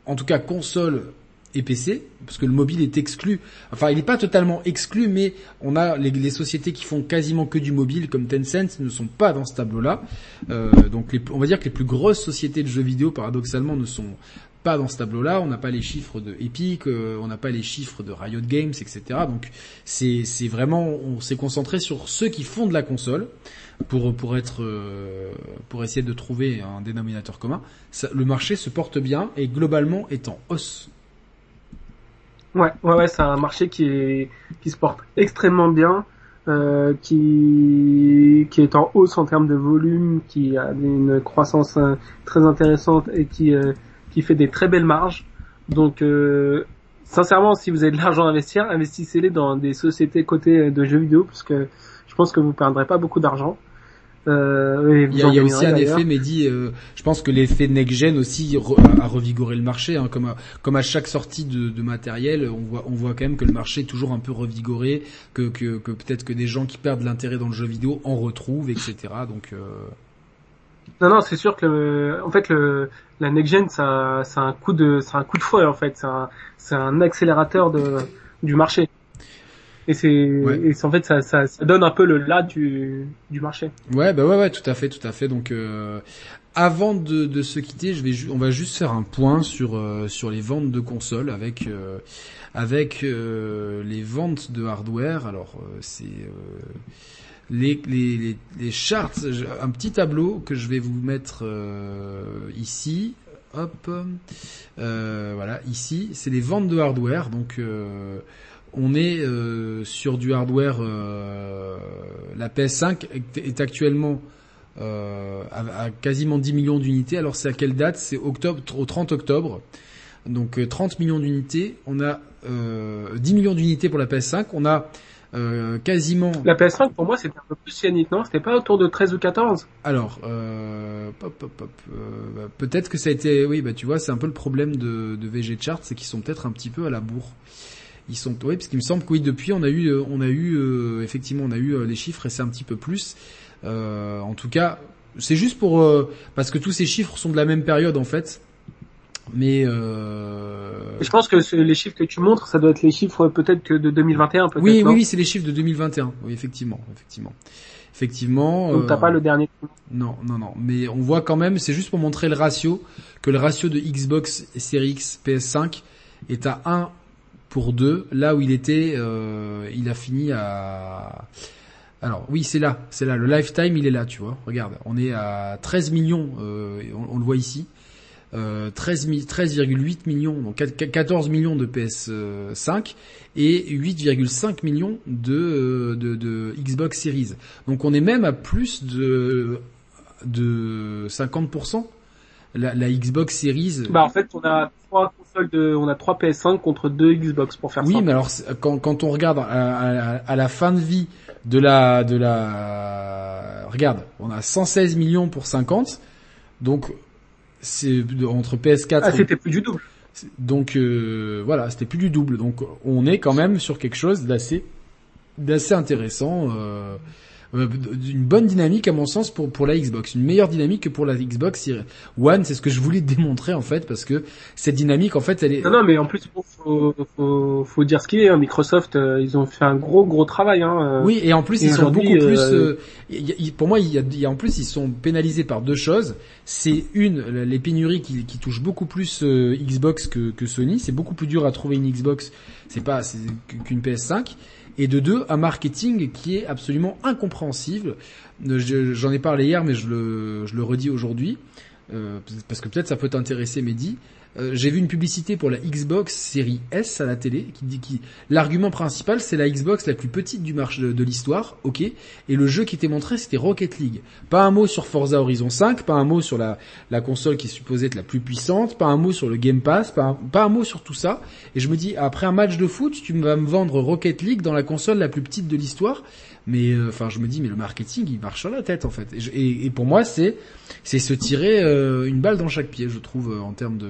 en tout cas console et PC, parce que le mobile est exclu. Enfin, il n'est pas totalement exclu, mais on a les, sociétés qui font quasiment que du mobile, comme Tencent, ne sont pas dans ce tableau-là. Euh, donc, on va dire que les plus grosses sociétés de jeux vidéo, paradoxalement, ne sont pas dans ce tableau-là. On n'a pas les chiffres de Epic, euh, on n'a pas les chiffres de Riot Games, etc. Donc, c'est vraiment, on s'est concentré sur ceux qui font de la console pour pour être euh, pour essayer de trouver un dénominateur commun. le marché se porte bien et globalement est en hausse Ouais, ouais, ouais, c'est un marché qui est qui se porte extrêmement bien, euh, qui qui est en hausse en termes de volume, qui a une croissance euh, très intéressante et qui euh, qui fait des très belles marges. Donc euh, sincèrement, si vous avez de l'argent à investir, investissez-les dans des sociétés cotées de jeux vidéo parce que je pense que vous perdrez pas beaucoup d'argent. Euh, il y a, aussi un effet, Mehdi, euh, je pense que l'effet next-gen aussi a revigoré le marché. Hein, comme, à, comme à chaque sortie de, de, matériel, on voit, on voit quand même que le marché est toujours un peu revigoré, que, que, que peut-être que des gens qui perdent l'intérêt dans le jeu vidéo en retrouvent, etc. Donc euh... non, non, c'est sûr que le, en fait le, la next-gen, ça, c'est un coup de, c'est un coup de fouet en fait, c'est un, accélérateur de, du marché. Et c'est, en fait, ça, ça, ça, donne un peu le là du, du marché. Ouais, bah ouais, ouais, tout à fait, tout à fait. Donc, euh, avant de, de se quitter, je vais, on va juste faire un point sur euh, sur les ventes de consoles avec euh, avec euh, les ventes de hardware. Alors, c'est les, les, les, les, charts, un petit tableau que je vais vous mettre ici. Hop, voilà, ici, c'est les ventes de hardware. Donc on est euh, sur du hardware. Euh, la PS5 est, actuellement euh, à, quasiment 10 millions d'unités. Alors c'est à quelle date? C'est octobre, au 30 octobre. Donc 30 millions d'unités. On a 10 millions d'unités pour la PS5. On a quasiment. La PS5 pour moi c'était un peu plus yannick, non? C'était pas autour de 13 ou 14 Alors, peut-être que ça a été, oui, bah tu vois, c'est un peu le problème de, de VG Chart, c'est qu'ils sont peut-être un petit peu à la bourre. Ils sont, oui, parce qu'il me semble que oui, depuis on a eu, euh, on a eu euh, effectivement, on a eu euh, les chiffres et c'est un petit peu plus. en tout cas, c'est juste pour parce que tous ces chiffres sont de la même période en fait. Mais je pense que les chiffres que tu montres, ça doit être les chiffres peut-être que de 2021. Peut-être, oui, oui, oui, c'est les chiffres de 2021. Oui, effectivement, effectivement, effectivement. Donc t'as pas le dernier. Non, non, non. Mais on voit quand même, c'est juste pour montrer le ratio que le ratio de Xbox Series X PS5 est à 1 pour deux. Là où il était, euh, il a fini à... Alors oui, c'est là, c'est là. Le lifetime, il est là, tu vois. Regarde, on est à 13 millions, euh, on, le voit ici. Euh, 13,8 millions, donc 14 millions de PS5 et 8,5 millions euh, de, de, Xbox Series. Donc on est même à plus de, 50% la, Xbox Series. Bah en fait on a 3, on a 3 PS5 contre 2 Xbox pour faire ça. Oui, mais alors quand, on regarde à, la fin de vie de la de la regarde, on a 116 millions pour 50. Donc c'est entre PS4 Ah, c'était plus du double. Donc euh, voilà, c'était plus du double. Donc on est quand même sur quelque chose d'assez d'assez intéressant euh euh, d'une bonne dynamique à mon sens pour pour la Xbox, une meilleure dynamique que pour la Xbox One, c'est ce que je voulais démontrer en fait parce que cette dynamique en fait elle est Non, non, mais en plus, faut, faut, faut dire ce qu'il est. hein. Microsoft, euh, ils ont fait un gros, gros travail. Hein, euh. Oui, et en plus Et ils sont beaucoup plus. euh, y pour moi, il y, a, il y a- en plus ils sont pénalisés par deux choses. C'est une, les pénuries qui, qui touchent beaucoup plus euh, Xbox que, que Sony. C'est beaucoup plus dur à trouver une Xbox. C'est pas qu'une PS5. Et de deux, un marketing qui est absolument incompréhensible. Je- J'en ai parlé hier, mais je le, je le redis aujourd'hui. Euh, parce que peut-être ça peut t'intéresser, Mehdi. Euh, J'ai vu une publicité pour la Xbox série S à la télé qui dit qui l'argument principal c'est la Xbox la plus petite du marché de, l'histoire, ok. Et le jeu qui était montré c'était Rocket League. Pas un mot sur Forza Horizon 5, pas un mot sur la, console qui est supposée être la plus puissante, pas un mot sur le Game Pass, pas un mot sur tout ça. Et je me dis après un match de foot tu vas me vendre Rocket League dans la console la plus petite de l'histoire. Mais euh, enfin je me dis mais le marketing il marche sur la tête en fait. Et, je- et- et pour moi c'est c'est se tirer euh, une balle dans chaque pied, je trouve, euh, en termes de,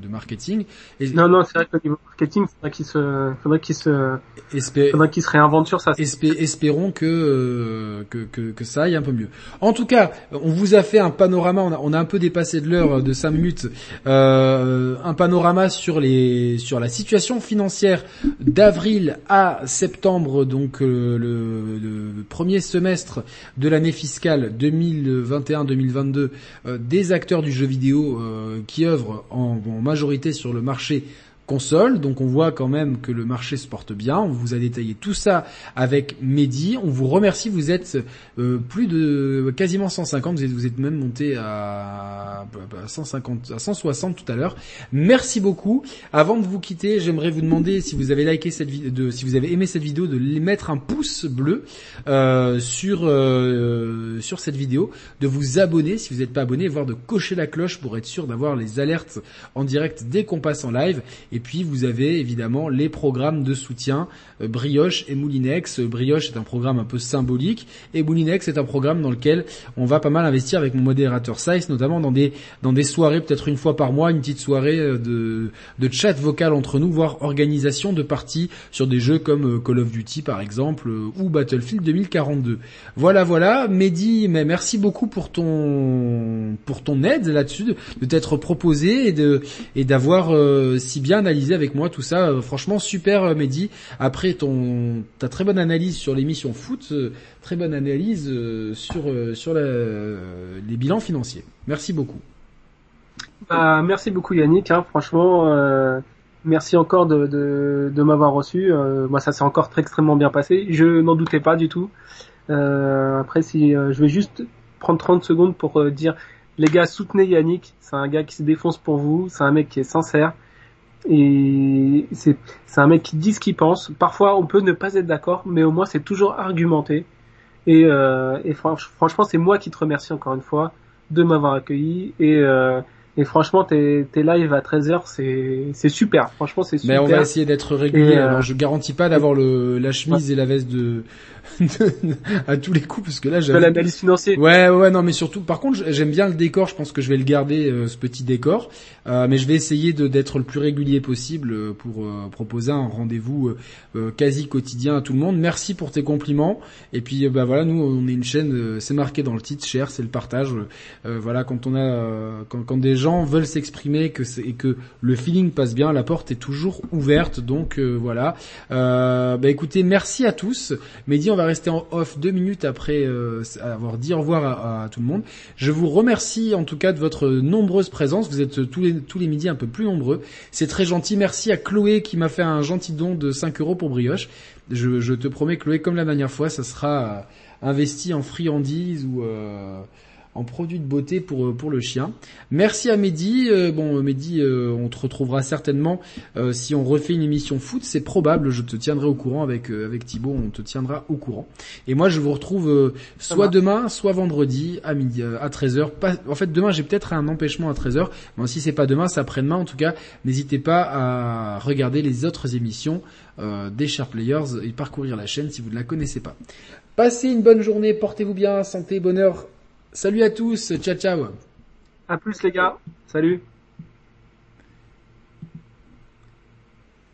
de marketing. Et Non, non, c'est vrai qu'au niveau marketing, faudrait qu'ils se, faudrait qu'ils se, espé- faudrait qu'ils se réinventent sur ça. espé- espérons que, que, que que ça aille un peu mieux. En tout cas, on vous a fait un panorama. On a, on a un peu dépassé de l'heure de 5 minutes. un panorama sur les sur la situation financière d'avril à septembre, donc le, le premier semestre de l'année fiscale 2021-2022 euh, des acteurs du jeu vidéo euh, qui œuvrent en, en majorité sur le marché console. Donc on voit quand même que le marché se porte bien. On vous a détaillé tout ça avec Mehdi. On vous remercie. Vous êtes euh, plus de quasiment 150. Vous êtes, vous êtes même monté à, à 150, à 160 tout à l'heure. Merci beaucoup. Avant de vous quitter, j'aimerais vous demander si vous avez liké cette vidéo, si vous avez aimé cette vidéo, de mettre un pouce bleu euh, sur euh, sur cette vidéo, de vous abonner si vous n'êtes pas abonné, voire de cocher la cloche pour être sûr d'avoir les alertes en direct dès qu'on passe en live. Et puis vous avez évidemment les programmes de soutien euh, Brioche et Moulinex. Euh, Brioche est un programme un peu symbolique et Moulinex est un programme dans lequel on va pas mal investir avec mon modérateur Size, notamment dans des dans des soirées peut-être une fois par mois, une petite soirée euh, de de chat vocal entre nous, voire organisation de parties sur des jeux comme Call of Duty par exemple ou Battlefield 2042. Voilà voilà, Mehdi, mais merci beaucoup pour ton pour ton aide là-dessus, de, t'être proposé et de et d'avoir si bien analysé avec moi tout ça. Euh, franchement super euh, Mehdi. Après ton ta très bonne analyse sur l'émission foot, euh, très bonne analyse sur sur les bilans financiers. Merci beaucoup. Bah, merci beaucoup Yannick, hein, franchement, merci encore de, de, m'avoir reçu. Moi, ça s'est encore très extrêmement bien passé. Je n'en doutais pas du tout. Après, si je vais juste prendre 30 secondes pour dire, les gars, soutenez Yannick. C'est un gars qui se défonce pour vous. C'est un mec qui est sincère. Et c'est un mec qui dit ce qu'il pense. Parfois, on peut ne pas être d'accord, mais au moins, c'est toujours argumenté. Et, euh, et franch- franchement, c'est moi qui te remercie encore une fois de m'avoir accueilli. Et, euh, et franchement, tes, tes lives à 13h, c'est, c'est super. Franchement, c'est super. Mais on va essayer d'être régulier. Euh, Alors je garantis pas d'avoir le la chemise et la veste de, de- à tous les coups parce que là de j'avoue l'analyse financière. Ouais, ouais, non, mais surtout, par contre, j'aime bien le décor. Je pense que je vais le garder, euh, ce petit décor. Euh, mais je vais essayer de d'être le plus régulier possible euh, pour euh, proposer un rendez-vous quasi quotidien à tout le monde. Merci pour tes compliments. Et puis, bah voilà, nous, on est une chaîne. euh, c'est marqué dans le titre, cher, c'est le partage. Euh, voilà, quand on a, euh, quand, quand des gens veulent s'exprimer, que et que le feeling passe bien, la porte est toujours ouverte. Donc euh, voilà. Euh, bah écoutez, merci à tous. Mehdi, on va rester en off deux minutes après euh, avoir dit au revoir à, tout le monde. Je vous remercie en tout cas de votre nombreuse présence. Vous êtes tous les tous les midis un peu plus nombreux. C'est très gentil. Merci à Chloé qui m'a fait un gentil don de 5 euros pour brioche. Je, je te promets Chloé, comme la dernière fois, ça sera investi en friandises ou euh, en produit de beauté pour euh, pour le chien. Merci à Mehdi. Euh, bon, Mehdi, euh, on te retrouvera certainement si on refait une émission foot, c'est probable. Je te tiendrai au courant avec avec Thibaut, on te tiendra au courant. Et moi, je vous retrouve soit demain, soit vendredi à midi à 13h. en fait, demain, j'ai peut-être un empêchement à 13h. Bon, si c'est pas demain, c'est après-demain. En tout cas, n'hésitez pas à regarder les autres émissions des Sharp Players et parcourir la chaîne si vous ne la connaissez pas. Passez une bonne journée, portez-vous bien, santé, bonheur Salut à tous, ciao ciao. À plus les gars, salut.